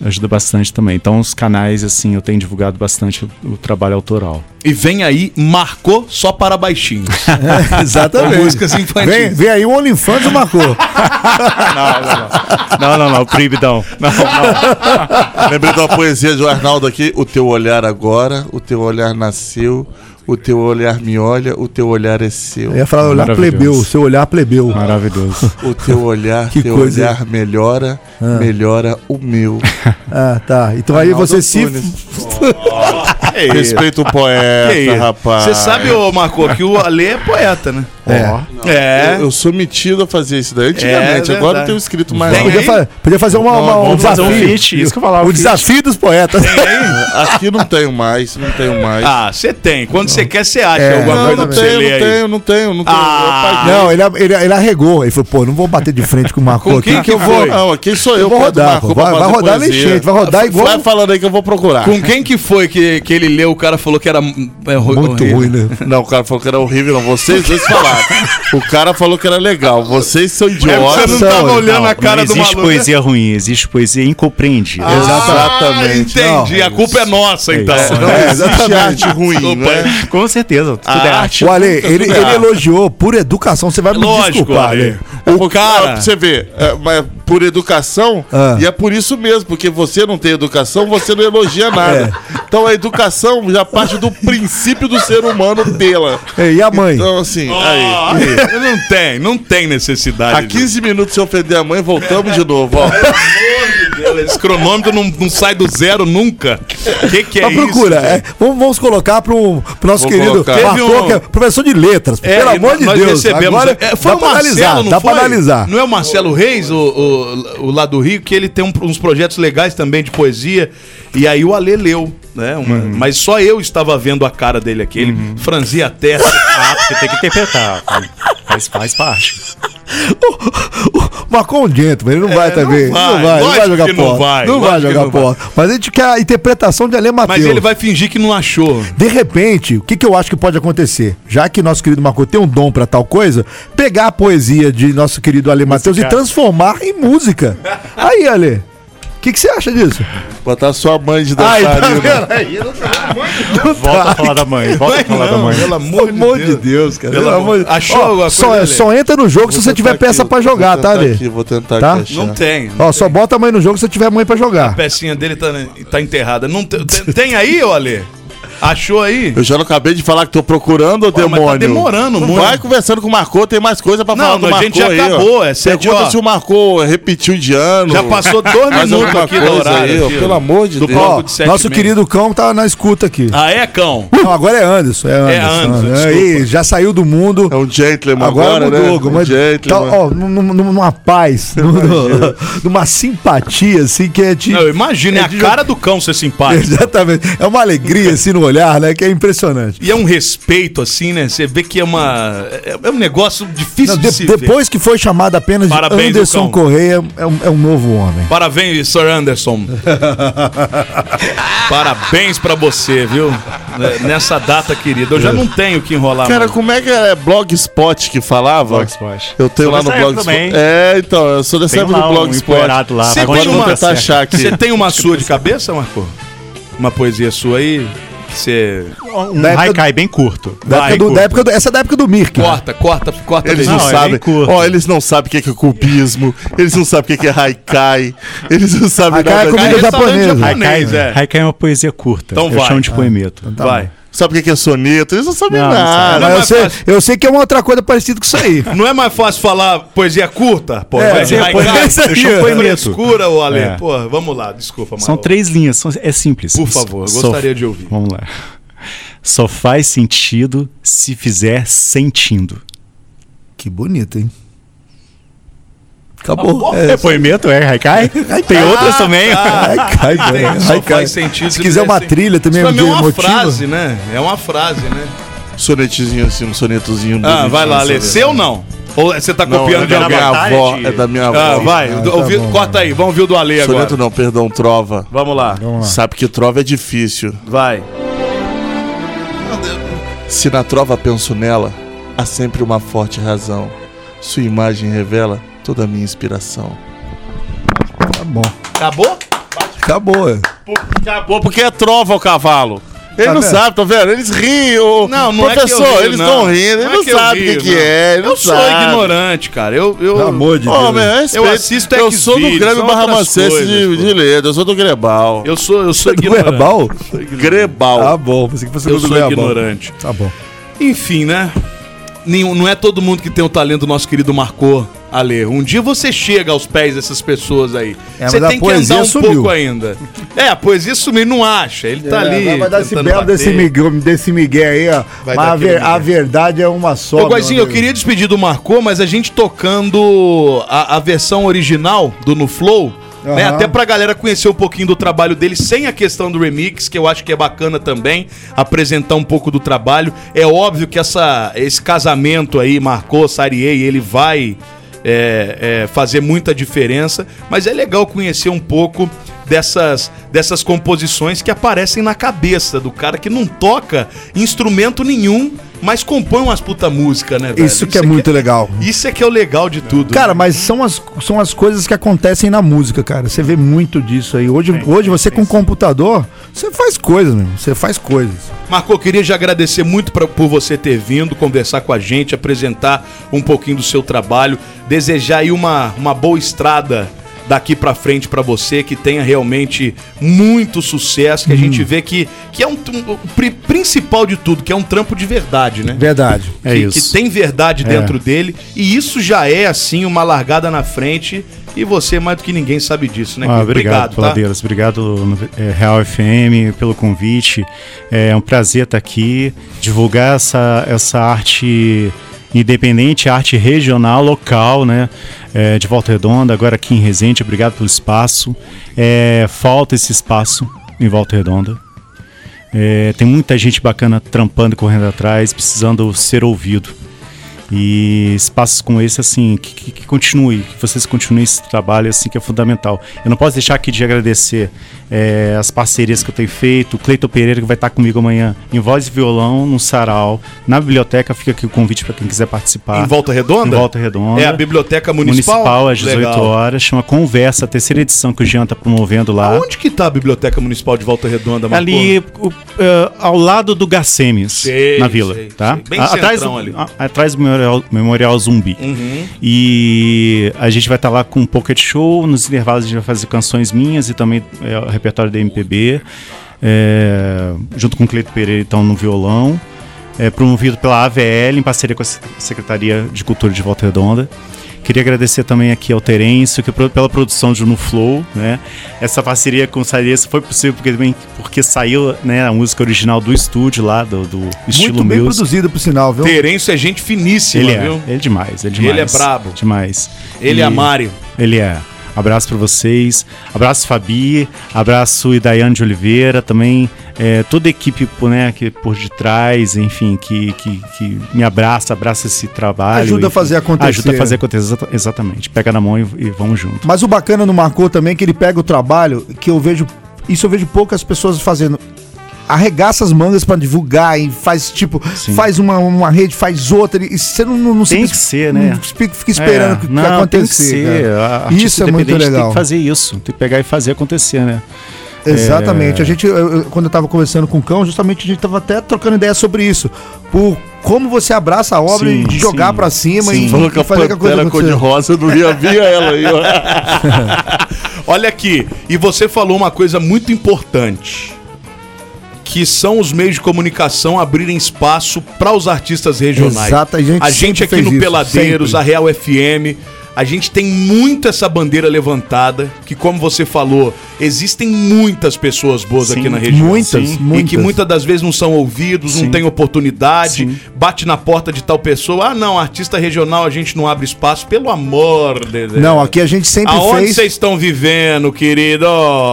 [SPEAKER 12] Ajuda bastante também. Então os canais, assim, eu tenho divulgado bastante o, o trabalho autoral.
[SPEAKER 5] E vem aí, marcou só para baixinhos.
[SPEAKER 3] É, exatamente.
[SPEAKER 5] Músicas infantis.
[SPEAKER 3] Vem, vem aí o OnlyFans marcou.
[SPEAKER 12] Não, não, não, proibidão. Não, não.
[SPEAKER 4] Lembrei de uma poesia do Arnaldo aqui. O teu olhar agora, o teu olhar nasceu, o teu olhar me olha, o teu olhar é seu.
[SPEAKER 3] Eu ia falar olhar plebeu, seu olhar plebeu.
[SPEAKER 12] Maravilhoso.
[SPEAKER 4] O teu olhar,
[SPEAKER 3] Que
[SPEAKER 4] teu
[SPEAKER 3] coisa,
[SPEAKER 4] olhar melhora,
[SPEAKER 3] Ah.
[SPEAKER 4] melhora o meu.
[SPEAKER 3] Ah, tá. Então aí
[SPEAKER 4] Arnaldo
[SPEAKER 3] você se.
[SPEAKER 5] Que isso?
[SPEAKER 4] Respeita o poeta, rapaz.
[SPEAKER 5] Você sabe, ô Marco, que o Ale é poeta, né?
[SPEAKER 3] É.
[SPEAKER 5] É.
[SPEAKER 4] Eu, eu sou metido a fazer isso daí antigamente.
[SPEAKER 5] É
[SPEAKER 4] agora eu tenho escrito mais.
[SPEAKER 5] Tem.
[SPEAKER 3] Podia, fa- podia fazer uma, uma- um
[SPEAKER 12] vamos fazer
[SPEAKER 3] desafio.
[SPEAKER 12] um feat, isso que eu falava,
[SPEAKER 3] O
[SPEAKER 12] feat.
[SPEAKER 3] desafio dos poetas.
[SPEAKER 4] Aqui não tenho mais, não tenho mais.
[SPEAKER 5] Ah, você tem. Quando você quer, você acha
[SPEAKER 3] É.
[SPEAKER 5] alguma
[SPEAKER 4] não,
[SPEAKER 5] coisa
[SPEAKER 4] não
[SPEAKER 5] pra
[SPEAKER 4] tenho, não tenho, não tenho, não tenho.
[SPEAKER 5] Ah.
[SPEAKER 3] Não, ele, ele, ele arregou. Ele falou, pô, não vou bater de frente com o Marco
[SPEAKER 5] Com
[SPEAKER 3] aqui.
[SPEAKER 5] quem que
[SPEAKER 3] eu vou.
[SPEAKER 5] foi?
[SPEAKER 4] Não, quem sou eu?
[SPEAKER 3] Eu vou rodar,
[SPEAKER 4] Marco
[SPEAKER 3] Vai- rodar na enchente, vai rodar igual-
[SPEAKER 4] Vai falando aí que eu vou procurar.
[SPEAKER 5] Com quem que foi que, que ele leu? O cara falou que era é,
[SPEAKER 3] Muito
[SPEAKER 5] horrível.
[SPEAKER 3] ruim, né?
[SPEAKER 4] Não, o cara falou que era horrível, não. Vocês dois falaram. O cara falou que era legal. Vocês são idiotas.
[SPEAKER 5] você não tava olhando
[SPEAKER 12] Não,
[SPEAKER 5] a cara
[SPEAKER 12] não
[SPEAKER 5] do
[SPEAKER 12] existe
[SPEAKER 5] maluco.
[SPEAKER 12] poesia ruim, existe poesia incompreendida.
[SPEAKER 4] Exatamente.
[SPEAKER 5] Ah, entendi. a culpa é nossa,
[SPEAKER 12] É
[SPEAKER 5] então.
[SPEAKER 12] isso.
[SPEAKER 4] Não
[SPEAKER 3] É,
[SPEAKER 4] existe
[SPEAKER 3] exatamente.
[SPEAKER 4] arte ruim, né?
[SPEAKER 12] Com certeza, tudo é
[SPEAKER 4] A
[SPEAKER 12] arte.
[SPEAKER 3] O Ale, ele,
[SPEAKER 4] é
[SPEAKER 3] ele elogiou por educação. Você vai me
[SPEAKER 5] Lógico,
[SPEAKER 3] desculpar,
[SPEAKER 5] Ale.
[SPEAKER 3] Ale.
[SPEAKER 5] O cara.
[SPEAKER 4] Pra você ver, é, mas por educação,
[SPEAKER 3] Ah.
[SPEAKER 4] e é por isso mesmo, porque você não tem educação, você não elogia nada. Então a educação já parte do princípio do ser humano tê-la.
[SPEAKER 3] E a mãe?
[SPEAKER 4] Então, assim,
[SPEAKER 5] Ah,
[SPEAKER 4] aí.
[SPEAKER 5] não tem, não tem necessidade.
[SPEAKER 4] A 15 minutos se ofender a mãe, voltamos de novo, ó.
[SPEAKER 5] Esse cronômetro não, não sai do zero nunca. O que, que é
[SPEAKER 3] procura.
[SPEAKER 5] isso?
[SPEAKER 3] é, vamos, vamos colocar pro, pro nosso
[SPEAKER 4] Vou
[SPEAKER 3] querido
[SPEAKER 5] Teve um-
[SPEAKER 3] que é professor de letras.
[SPEAKER 5] É,
[SPEAKER 3] pelo amor de
[SPEAKER 5] nós
[SPEAKER 3] Deus.
[SPEAKER 5] recebemos.
[SPEAKER 3] Agora,
[SPEAKER 5] é, foi
[SPEAKER 3] dá
[SPEAKER 5] o
[SPEAKER 3] pra
[SPEAKER 5] Marcelo,
[SPEAKER 3] analisar.
[SPEAKER 5] não
[SPEAKER 3] Dá
[SPEAKER 5] foi?
[SPEAKER 3] pra analisar.
[SPEAKER 5] Não é o Marcelo Reis, o, o, o lá do Rio, que ele tem um- uns projetos legais também de poesia. E aí o Ale leu, né? uma-
[SPEAKER 3] Uhum.
[SPEAKER 5] Mas só eu estava vendo a cara dele aqui. Ele franzia a testa.
[SPEAKER 12] Ah, porque tem que interpretar. Faz, faz parte.
[SPEAKER 3] Marcou um gentleman, ele não vai também.
[SPEAKER 5] É, vai,
[SPEAKER 3] Não vai, não vai jogar
[SPEAKER 5] que não vai,
[SPEAKER 3] Não vai jogar
[SPEAKER 5] não
[SPEAKER 3] porra. Mas a gente quer a interpretação de Ale Matheus.
[SPEAKER 5] Mas ele vai fingir que não achou.
[SPEAKER 3] De repente, o que, que eu acho que pode acontecer? Já que nosso querido Marco tem um dom pra tal coisa, pegar a poesia de nosso querido Ale Matheus e transformar em música. Aí, Ale, o que, que você acha disso?
[SPEAKER 4] Botar sua mãe de
[SPEAKER 3] Aí, tá
[SPEAKER 4] dançarina.
[SPEAKER 3] vendo? Aí, não tá
[SPEAKER 12] Volta a falar da mãe. Volta a falar da mãe.
[SPEAKER 5] Pelo amor,
[SPEAKER 3] Pelo amor de Deus, cara.
[SPEAKER 5] Pelo amor-
[SPEAKER 3] de-
[SPEAKER 5] Achou
[SPEAKER 3] Ó,
[SPEAKER 5] alguma
[SPEAKER 3] só,
[SPEAKER 5] coisa, Ale?
[SPEAKER 3] só entra no jogo se você tiver peça
[SPEAKER 4] aqui,
[SPEAKER 3] pra jogar, tá,
[SPEAKER 4] aqui, Vou tentar
[SPEAKER 3] Tá?
[SPEAKER 4] aqui achar.
[SPEAKER 5] Não tem.
[SPEAKER 3] Ó, só bota a mãe no jogo se você tiver mãe pra
[SPEAKER 5] A
[SPEAKER 3] jogar.
[SPEAKER 5] pecinha dele tá, tá enterrada. Não tem aí, ô Ale? Achou aí?
[SPEAKER 4] Eu já não acabei de falar que tô procurando, ô
[SPEAKER 5] mas tá
[SPEAKER 4] demônio.
[SPEAKER 5] demorando
[SPEAKER 4] Não
[SPEAKER 5] muito.
[SPEAKER 4] Vai conversando com o Marcô, tem mais coisa pra
[SPEAKER 5] Não,
[SPEAKER 4] falar do
[SPEAKER 5] a
[SPEAKER 4] Marcô
[SPEAKER 5] gente já
[SPEAKER 4] aí, ó.
[SPEAKER 5] acabou, é sete
[SPEAKER 4] Pergunta
[SPEAKER 5] horas.
[SPEAKER 4] se o Marcô repetiu de ano.
[SPEAKER 5] Já passou dois minutos aqui do horário.
[SPEAKER 4] aí, ó,
[SPEAKER 5] aqui, ó.
[SPEAKER 4] Pelo amor de
[SPEAKER 5] Do
[SPEAKER 4] Deus.
[SPEAKER 3] Ó,
[SPEAKER 5] de
[SPEAKER 3] nosso querido cão tá na escuta aqui.
[SPEAKER 5] Ah, é, cão?
[SPEAKER 3] Não, agora é Anderson. É Anderson.
[SPEAKER 5] Anderson,
[SPEAKER 3] né?
[SPEAKER 5] desculpa.
[SPEAKER 3] Ih, já saiu do mundo.
[SPEAKER 4] É um gentleman
[SPEAKER 3] Agora,
[SPEAKER 4] agora,
[SPEAKER 3] mudou,
[SPEAKER 4] né?
[SPEAKER 3] mas
[SPEAKER 4] Um gentleman.
[SPEAKER 3] tá, ó, num- num- numa paz, num- numa simpatia, assim, que é de.
[SPEAKER 5] Não, imagina, é a
[SPEAKER 3] de-
[SPEAKER 5] cara do cão ser simpático.
[SPEAKER 3] Exatamente. É uma alegria, assim, no olhar, né? Que é impressionante.
[SPEAKER 5] E é um respeito, assim, né? Você vê que é uma. É é um negócio difícil
[SPEAKER 3] Não,
[SPEAKER 5] de,
[SPEAKER 3] de-
[SPEAKER 5] se ver.
[SPEAKER 3] depois que foi chamado apenas
[SPEAKER 5] Parabéns,
[SPEAKER 3] de Anderson. Correia, é um, é um novo homem.
[SPEAKER 5] Parabéns, Sir Anderson. Parabéns pra você, viu? Né, Nessa data querida. Eu já não tenho o que enrolar.
[SPEAKER 4] Cara,
[SPEAKER 5] mais.
[SPEAKER 4] como é que é Blogspot que falava?
[SPEAKER 12] Blogspot.
[SPEAKER 4] Eu tenho
[SPEAKER 12] Sou
[SPEAKER 4] lá no Blogspot.
[SPEAKER 12] também.
[SPEAKER 4] É, então, eu sou dessa época do
[SPEAKER 12] um
[SPEAKER 4] Blogspot.
[SPEAKER 12] empoeirado lá,
[SPEAKER 5] Você
[SPEAKER 12] agora
[SPEAKER 5] tem
[SPEAKER 12] vou
[SPEAKER 5] uma-
[SPEAKER 12] tentar achar aqui.
[SPEAKER 5] Você tem uma sua de cabeça, Marco? Uma poesia sua aí? Que você.
[SPEAKER 12] Um
[SPEAKER 3] Da
[SPEAKER 12] haikai bem curto.
[SPEAKER 3] Da
[SPEAKER 5] Vai,
[SPEAKER 3] do,
[SPEAKER 5] curta.
[SPEAKER 3] da época do- essa é da época do Mirk.
[SPEAKER 5] Corta, corta, corta.
[SPEAKER 4] Eles não,
[SPEAKER 12] Não, é
[SPEAKER 4] sabem.
[SPEAKER 12] bem curto.
[SPEAKER 4] Ó, eles não sabem o que é, que é cubismo. Eles não sabem o que é, que é haikai. Eles não sabem
[SPEAKER 3] Haikai é
[SPEAKER 4] nada
[SPEAKER 3] comida
[SPEAKER 5] restaurante
[SPEAKER 3] japonesa.
[SPEAKER 5] japonês.
[SPEAKER 12] Haikai,
[SPEAKER 5] é.
[SPEAKER 12] haikai é uma poesia curta.
[SPEAKER 5] Então
[SPEAKER 12] eu
[SPEAKER 5] vai.
[SPEAKER 12] chamo de poemeto.
[SPEAKER 3] Tá
[SPEAKER 5] Vai.
[SPEAKER 4] Sabe o que é, soneto? Eles não sabem
[SPEAKER 12] Não, não
[SPEAKER 4] nada.
[SPEAKER 3] Mas
[SPEAKER 5] Não,
[SPEAKER 3] eu, sei, eu sei que é uma outra coisa parecida com isso aí.
[SPEAKER 5] Não é mais fácil falar poesia curta? Pô,
[SPEAKER 3] É, é, poesia-
[SPEAKER 12] eu chamo poemeto.
[SPEAKER 5] Frescura, ô Ale.
[SPEAKER 12] É.
[SPEAKER 5] Pô, vamos lá, desculpa,
[SPEAKER 12] São
[SPEAKER 5] Mauro.
[SPEAKER 12] três linhas, são- é simples.
[SPEAKER 5] Por favor, eu gostaria de ouvir.
[SPEAKER 12] Vamos lá. Só faz sentido se fizer sentindo.
[SPEAKER 3] Que bonito, hein? Acabou.
[SPEAKER 12] É, poemeto, é haikai? Tem outras também.
[SPEAKER 3] Haikai,
[SPEAKER 5] Entendi,
[SPEAKER 3] cara.
[SPEAKER 5] só
[SPEAKER 3] Haikai.
[SPEAKER 5] faz sentido
[SPEAKER 3] Se quiser uma trilha também,
[SPEAKER 5] Isso pra
[SPEAKER 3] de
[SPEAKER 5] mim é uma
[SPEAKER 3] emotiva.
[SPEAKER 5] frase, né? É uma frase, né?
[SPEAKER 4] Sonetezinho assim, um sonetozinho.
[SPEAKER 5] Ah, vai lá, Lê.
[SPEAKER 4] sabe?
[SPEAKER 5] Seu não? Ou você tá
[SPEAKER 4] Não,
[SPEAKER 5] copiando
[SPEAKER 4] é
[SPEAKER 5] de
[SPEAKER 4] da
[SPEAKER 5] alguém?
[SPEAKER 4] minha avó, é da minha avó.
[SPEAKER 5] Ah, vai,
[SPEAKER 4] Ah, tá
[SPEAKER 5] ouvi-
[SPEAKER 4] bom,
[SPEAKER 5] corta aí, vamos ouvir o do Ale agora.
[SPEAKER 4] Soneto não, perdão, trova.
[SPEAKER 5] Vamos lá.
[SPEAKER 4] Sabe que trova é difícil.
[SPEAKER 5] Vai.
[SPEAKER 4] Se na trova penso nela, há sempre uma forte razão. Sua imagem revela toda a minha inspiração.
[SPEAKER 3] Tá bom.
[SPEAKER 5] Acabou?
[SPEAKER 3] Acabou. é.
[SPEAKER 4] Acabou porque é trova o cavalo. Ele
[SPEAKER 3] Tá
[SPEAKER 4] não
[SPEAKER 3] vendo?
[SPEAKER 4] sabe, tá vendo? Eles riem. O
[SPEAKER 5] Não, não é que eu
[SPEAKER 4] professor,
[SPEAKER 5] rio,
[SPEAKER 4] eles estão rindo, ele
[SPEAKER 5] Não
[SPEAKER 4] não,
[SPEAKER 5] é eu
[SPEAKER 4] sabe o que, que é. Ele
[SPEAKER 5] Eu
[SPEAKER 4] não
[SPEAKER 5] sou
[SPEAKER 4] sabe.
[SPEAKER 5] ignorante, cara. Eu, eu,
[SPEAKER 3] Pelo amor de Deus.
[SPEAKER 4] meu,
[SPEAKER 5] eu assisto
[SPEAKER 4] Eu sou do Grêmio Barra
[SPEAKER 5] coisas,
[SPEAKER 4] de, de Leda. Eu sou do Grebal.
[SPEAKER 5] Eu sou, eu sou
[SPEAKER 3] Do
[SPEAKER 5] ignorante.
[SPEAKER 3] Goiabal?
[SPEAKER 4] Grebal.
[SPEAKER 3] Tá bom, pensei que fosse
[SPEAKER 5] Eu
[SPEAKER 3] do
[SPEAKER 5] sou ignorante.
[SPEAKER 3] Tá bom.
[SPEAKER 5] Enfim, né? Nenhum, não é todo mundo que tem o talento do nosso querido Marcô, Ale. Um dia você chega aos pés dessas pessoas aí.
[SPEAKER 3] É,
[SPEAKER 5] você tem que andar um
[SPEAKER 3] sumiu.
[SPEAKER 5] pouco ainda. É, a poesia sumiu, não acha. Ele tá
[SPEAKER 3] É,
[SPEAKER 5] ali.
[SPEAKER 3] Vai dar esse belo
[SPEAKER 5] bater.
[SPEAKER 3] desse Miguel, desse Miguel aí, ó.
[SPEAKER 5] Vai
[SPEAKER 3] Mas a, ver- a verdade é uma só.
[SPEAKER 5] Ô,
[SPEAKER 3] meu
[SPEAKER 5] Goizinho, eu queria despedir do Marcô, mas a gente tocando a, a versão original do No Flow, né?
[SPEAKER 3] Aham.
[SPEAKER 5] Até pra galera conhecer um pouquinho do trabalho dele sem a questão do remix, que eu acho que é bacana também, apresentar um pouco do trabalho. É óbvio que essa, esse casamento aí, Marcô, Sariei, ele vai é, é, fazer muita diferença, mas é legal conhecer um pouco dessas, dessas composições que aparecem na cabeça do cara que não toca instrumento nenhum, mas compõe umas puta música, né, velho?
[SPEAKER 3] Isso que é muito legal.
[SPEAKER 5] Isso é que é o legal de tudo.
[SPEAKER 3] Cara, mas são as, são as coisas que acontecem na música, cara. Você vê muito disso aí. Hoje, hoje você com computador, você faz coisas, meu. Você faz coisas.
[SPEAKER 5] Marco, eu queria já agradecer muito pra, por você ter vindo conversar com a gente, apresentar um pouquinho do seu trabalho, desejar aí uma, uma boa estrada daqui pra frente pra você, que tenha realmente muito sucesso, que a gente vê que, que é um, um- principal de tudo, que é um trampo de verdade, né?
[SPEAKER 3] Verdade.
[SPEAKER 12] É
[SPEAKER 5] que,
[SPEAKER 12] isso.
[SPEAKER 5] que tem verdade
[SPEAKER 12] É.
[SPEAKER 5] dentro dele, e isso já é, assim, uma largada na frente, e você mais do que ninguém sabe disso, né?
[SPEAKER 12] Ah,
[SPEAKER 5] querido?
[SPEAKER 12] obrigado,
[SPEAKER 5] tá?
[SPEAKER 12] Obrigado, é, Real FM, pelo convite. É um prazer estar aqui, divulgar essa, essa arte independente, arte regional, local, né? É, de Volta Redonda, agora aqui em Resende. Obrigado pelo espaço. É, falta esse espaço em Volta Redonda. É, tem muita gente bacana trampando correndo atrás, precisando ser ouvido. E espaços como esse, assim, que, que, que continue, que vocês continuem esse trabalho, assim, que é fundamental. Eu não posso deixar aqui de agradecer é, as parcerias que eu tenho feito, o Cleiton Pereira, que vai estar comigo amanhã em voz e violão, no sarau, na biblioteca, fica aqui o convite para quem quiser participar.
[SPEAKER 5] Em Volta Redonda?
[SPEAKER 12] Em Volta Redonda.
[SPEAKER 5] É a Biblioteca Municipal?
[SPEAKER 12] às 18
[SPEAKER 5] Legal.
[SPEAKER 12] horas, chama Conversa, a terceira edição que o Jean está promovendo lá.
[SPEAKER 5] Onde que tá a Biblioteca Municipal de Volta Redonda, Marco?
[SPEAKER 12] Ali, o- eh, ao lado do Gacemes,
[SPEAKER 5] Sei,
[SPEAKER 12] na vila,
[SPEAKER 5] sei,
[SPEAKER 12] tá?
[SPEAKER 5] sei. Bem
[SPEAKER 12] A- atrás,
[SPEAKER 5] ali.
[SPEAKER 12] a- atrás do memorial, memorial Zumbi.
[SPEAKER 5] Uhum.
[SPEAKER 12] E a gente vai estar lá com um pocket show, nos intervalos a gente vai fazer canções minhas e também é, o repertório da MPB, é, junto com o Cleito Pereira, então, no violão. É, promovido pela AVL, em parceria com a Se- Secretaria de Cultura de Volta Redonda. Queria agradecer também aqui ao Terêncio que, pela produção de No Flow, né? Essa parceria com o Salias foi possível porque, também, porque saiu né, a música original do estúdio lá, do, do estilo
[SPEAKER 3] Muito bem
[SPEAKER 12] music.
[SPEAKER 3] produzido, por sinal, viu?
[SPEAKER 5] Terêncio é gente finíssima,
[SPEAKER 12] Ele é,
[SPEAKER 5] viu?
[SPEAKER 12] ele é demais, ele é
[SPEAKER 5] Ele
[SPEAKER 12] demais.
[SPEAKER 5] é brabo.
[SPEAKER 12] Demais.
[SPEAKER 5] Ele e a Mari.
[SPEAKER 12] Ele é. Abraço pra vocês. Abraço Fabi. Abraço Idaiane de Oliveira. Também é, toda a equipe né, que por detrás, enfim, que, que, que me abraça, abraça esse trabalho.
[SPEAKER 3] Ajuda a
[SPEAKER 12] enfim.
[SPEAKER 3] fazer acontecer.
[SPEAKER 12] Ajuda a fazer acontecer, exata- exatamente. Pega na mão e, e vamos junto.
[SPEAKER 3] Mas o bacana no Marcou também é que ele pega o trabalho que eu vejo. Isso eu vejo poucas pessoas fazendo. Arregaça as mangas pra divulgar e faz tipo, faz uma, uma rede, faz outra. E você não, não, não
[SPEAKER 12] Tem
[SPEAKER 3] fica-
[SPEAKER 12] que ser, né?
[SPEAKER 3] não fica, esperando
[SPEAKER 12] É,
[SPEAKER 3] que, que
[SPEAKER 12] não, que
[SPEAKER 3] acontecer.
[SPEAKER 12] ser.
[SPEAKER 3] Isso é muito legal.
[SPEAKER 12] Tem que fazer isso. Tem que pegar e fazer acontecer, né?
[SPEAKER 3] Exatamente.
[SPEAKER 12] É,
[SPEAKER 3] A gente, eu- eu- quando eu tava conversando com o Cão, justamente a gente tava até trocando ideia sobre isso. Por como você abraça a obra
[SPEAKER 12] Sim,
[SPEAKER 3] e de jogar
[SPEAKER 12] sim,
[SPEAKER 3] pra cima
[SPEAKER 12] sim.
[SPEAKER 3] e,
[SPEAKER 4] Falou que a
[SPEAKER 3] fazer a coisa
[SPEAKER 4] pantera
[SPEAKER 3] acontecer.
[SPEAKER 4] cor-de-rosa, eu não ia ver ela aí, ó.
[SPEAKER 5] Olha aqui, e você falou uma coisa muito importante. Que são os meios de comunicação abrirem espaço para os artistas regionais.
[SPEAKER 3] Exato, a gente
[SPEAKER 5] a gente aqui no
[SPEAKER 3] isso,
[SPEAKER 5] Peladeiros,
[SPEAKER 3] sempre.
[SPEAKER 5] a Real FM, A gente tem muito essa bandeira levantada, que como você falou, existem muitas pessoas boas
[SPEAKER 14] Sim,
[SPEAKER 5] aqui na região.
[SPEAKER 3] muitas,
[SPEAKER 5] Sim. E
[SPEAKER 3] muitas.
[SPEAKER 5] que muitas das vezes não são ouvidos, não
[SPEAKER 14] Sim.
[SPEAKER 5] tem oportunidade, bate na porta de tal pessoa. Ah, não, artista regional a gente não abre espaço, pelo amor de Deus.
[SPEAKER 3] Não, aqui a gente sempre
[SPEAKER 5] Aonde
[SPEAKER 3] fez.
[SPEAKER 5] vocês estão vivendo, querido?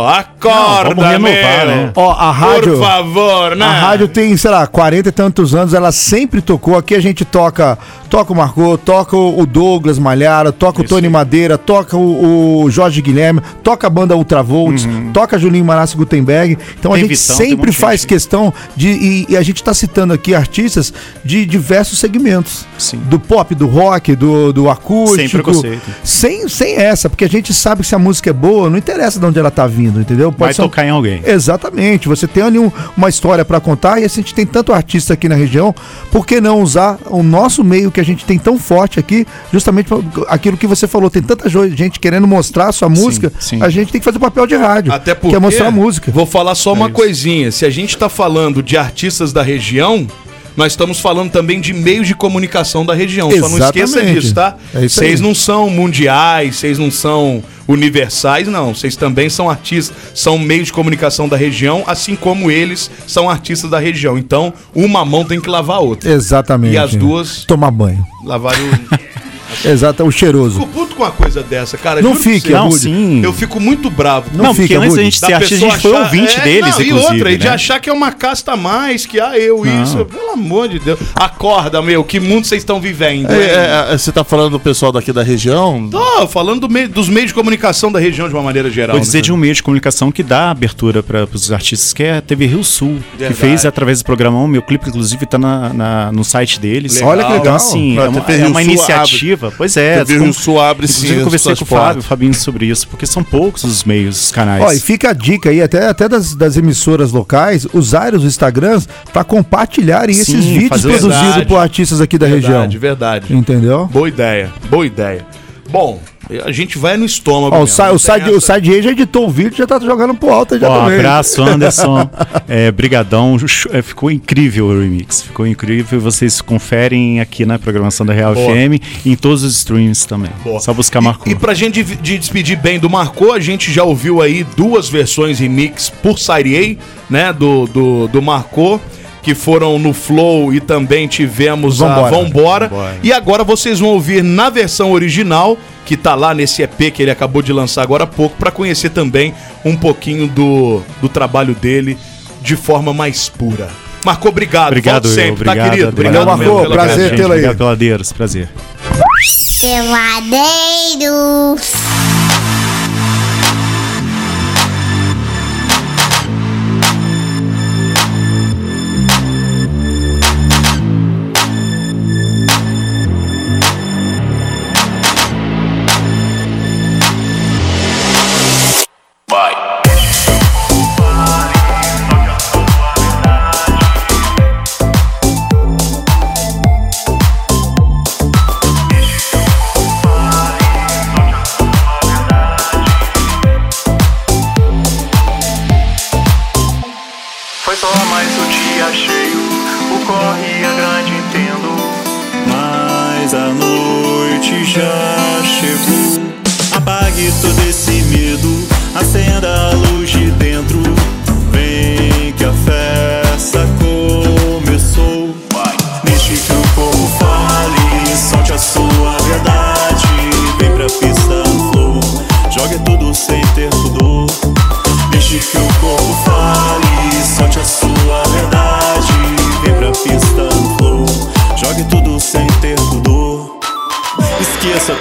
[SPEAKER 5] Acorda,
[SPEAKER 14] Não, vamos renovar, né?
[SPEAKER 3] Ó, a rádio.
[SPEAKER 5] Por favor, né?
[SPEAKER 3] A rádio tem, sei lá, 40 e tantos anos, ela sempre tocou. Aqui a gente toca, toca o Margot, toca o o Douglas Malhara, toca o Tony Madeira, toca o, o Jorge Guilherme, toca a banda Ultravolts, toca Julinho Manassi Gutenberg. Então a
[SPEAKER 14] Tem
[SPEAKER 3] gente
[SPEAKER 14] Vitão,
[SPEAKER 3] sempre faz
[SPEAKER 14] gente.
[SPEAKER 3] questão de. E, e a gente tá citando aqui artistas de diversos segmentos.
[SPEAKER 14] Sim.
[SPEAKER 3] Do pop, do rock, do, do acústico.
[SPEAKER 14] Sem preconceito.
[SPEAKER 3] Sem, sem essa, porque a gente sabe que se a música é boa, não interessa de onde ela tá vindo, entendeu?
[SPEAKER 14] Vai
[SPEAKER 3] ser
[SPEAKER 14] tocar em alguém.
[SPEAKER 3] Exatamente. Você tem ali um- uma história pra contar e a gente tem tanto artista aqui na região, por que não usar o nosso meio que a gente tem tão forte aqui, justamente pra- aquilo que você falou, tem tanta gente querendo mostrar a sua música,
[SPEAKER 14] sim.
[SPEAKER 3] a gente tem que fazer o papel de rádio,
[SPEAKER 5] Até porque.
[SPEAKER 3] que é mostrar a música.
[SPEAKER 5] Vou falar só uma
[SPEAKER 14] isso.
[SPEAKER 5] coisinha. Se a gente tá falando de artistas da região. Nós estamos falando também de meios de comunicação da região. Só não esqueça
[SPEAKER 3] Exatamente.
[SPEAKER 5] disso, tá?
[SPEAKER 3] É isso
[SPEAKER 5] Vocês
[SPEAKER 3] aí.
[SPEAKER 5] não são mundiais, vocês não são universais, não. Vocês também são artistas, são meios de comunicação da região, assim como eles são artistas da região. Então, uma mão tem que lavar a outra.
[SPEAKER 3] Exatamente.
[SPEAKER 5] E as duas
[SPEAKER 3] Tomar banho.
[SPEAKER 5] lavarem o.
[SPEAKER 3] Exato, o cheiroso.
[SPEAKER 5] Fico puto com uma coisa dessa, cara.
[SPEAKER 3] Não fique.
[SPEAKER 14] Não, sim.
[SPEAKER 5] Eu fico muito bravo.
[SPEAKER 3] Não
[SPEAKER 14] Não, porque
[SPEAKER 3] fica,
[SPEAKER 14] antes
[SPEAKER 3] Budi.
[SPEAKER 14] gente ser artista, a
[SPEAKER 5] pessoa
[SPEAKER 14] gente foi ouvinte
[SPEAKER 5] é,
[SPEAKER 14] deles,
[SPEAKER 5] não,
[SPEAKER 14] inclusive.
[SPEAKER 5] E outra, e de
[SPEAKER 14] né?
[SPEAKER 5] achar que é uma casta a mais, que ah, eu
[SPEAKER 14] Não.
[SPEAKER 5] isso. Pelo amor de Deus. Acorda, meu, que mundo vocês estão vivendo?
[SPEAKER 4] É,
[SPEAKER 5] hein?
[SPEAKER 4] é, é, você tá falando do pessoal daqui da região?
[SPEAKER 5] Tô falando do meio- dos meios de comunicação da região de uma maneira geral.
[SPEAKER 14] Vou dizer
[SPEAKER 5] né?
[SPEAKER 14] de um meio de comunicação que dá abertura para os artistas, que é a TV Rio Sul,
[SPEAKER 5] Verdade.
[SPEAKER 14] que fez através do programa. O meu clipe, inclusive, tá na, na- no site deles.
[SPEAKER 5] Legal.
[SPEAKER 3] Olha que legal.
[SPEAKER 14] Então, assim,
[SPEAKER 4] A
[SPEAKER 14] é uma, é uma
[SPEAKER 4] Sul
[SPEAKER 14] iniciativa. Pois é,
[SPEAKER 4] TV Rio Sul abre sim
[SPEAKER 14] Inclusive, eu conversei com o Fábio, o Fabinho sobre isso, porque são poucos os meios, os canais.
[SPEAKER 3] Ó, e fica a dica aí, até, até das, das emissoras locais, usarem os Instagrams pra compartilharem esses
[SPEAKER 14] Sim,
[SPEAKER 3] vídeos
[SPEAKER 14] fazer-
[SPEAKER 3] produzidos
[SPEAKER 5] Verdade.
[SPEAKER 3] por artistas aqui da região.
[SPEAKER 5] Verdade, verdade.
[SPEAKER 3] Entendeu?
[SPEAKER 5] Boa ideia, boa ideia. Bom, a gente vai no estômago.
[SPEAKER 3] Ó, o,
[SPEAKER 5] mesmo,
[SPEAKER 3] Sa-
[SPEAKER 5] não
[SPEAKER 3] o,
[SPEAKER 5] tem
[SPEAKER 3] Side, o
[SPEAKER 5] essa.
[SPEAKER 3] Já editou o vídeo já tá jogando pro alto já
[SPEAKER 14] Ó,
[SPEAKER 3] também.
[SPEAKER 14] abraço, Anderson. é, brigadão. É, ficou incrível o remix. Ficou incrível. Vocês conferem aqui na programação da Real
[SPEAKER 5] Boa.
[SPEAKER 14] FM e em todos os streams também.
[SPEAKER 5] Boa.
[SPEAKER 14] Só buscar Marco.
[SPEAKER 5] E pra gente de, de despedir bem do Marcou, a gente já ouviu aí duas versões remix por Side A, né? Do, do, do Marcou, que foram no Flow e também tivemos
[SPEAKER 3] Vambora.
[SPEAKER 5] a Vambora.
[SPEAKER 14] Vambora.
[SPEAKER 5] E agora vocês vão ouvir na versão original, que tá lá nesse EP que ele acabou de lançar agora há pouco, pra conhecer também um pouquinho do, do trabalho dele de forma mais pura. Marcou, obrigado.
[SPEAKER 14] Obrigado,
[SPEAKER 5] Volte
[SPEAKER 14] eu.
[SPEAKER 5] sempre,
[SPEAKER 14] Obrigado,
[SPEAKER 5] tá, querido? Obrigado mesmo
[SPEAKER 3] Marcou.
[SPEAKER 5] pela
[SPEAKER 3] Prazer tê-lo aí.
[SPEAKER 14] Obrigado, peladeiros. Prazer.
[SPEAKER 2] Peladeiros.
[SPEAKER 12] Mais um dia cheio, o corre é grande, entendo. Mas a noite já chegou. Apague todo esse medo, acenda a luz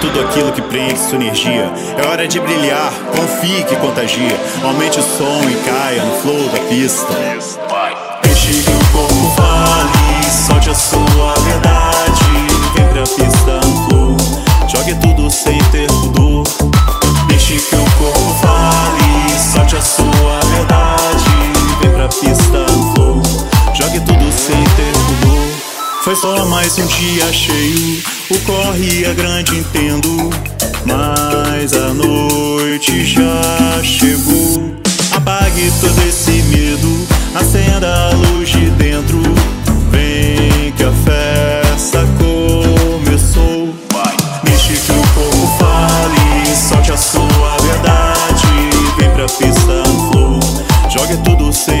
[SPEAKER 12] Tudo aquilo que prende sua energia. É hora de brilhar, confie que contagia. Aumente o som e caia no flow da pista. Deixe que o corpo fale, solte a sua verdade. Vem pra pista no flow, jogue tudo sem ter pudor. Deixe que o corpo fale, solte a sua verdade. Foi só mais um dia cheio, o corre é grande, entendo. Mas a noite já chegou. Apague todo esse medo, acenda a luz de dentro. Vem que a festa começou. Vai. Que o corpo fale, solte a sua verdade. Vem pra pista no flow, jogue tudo sem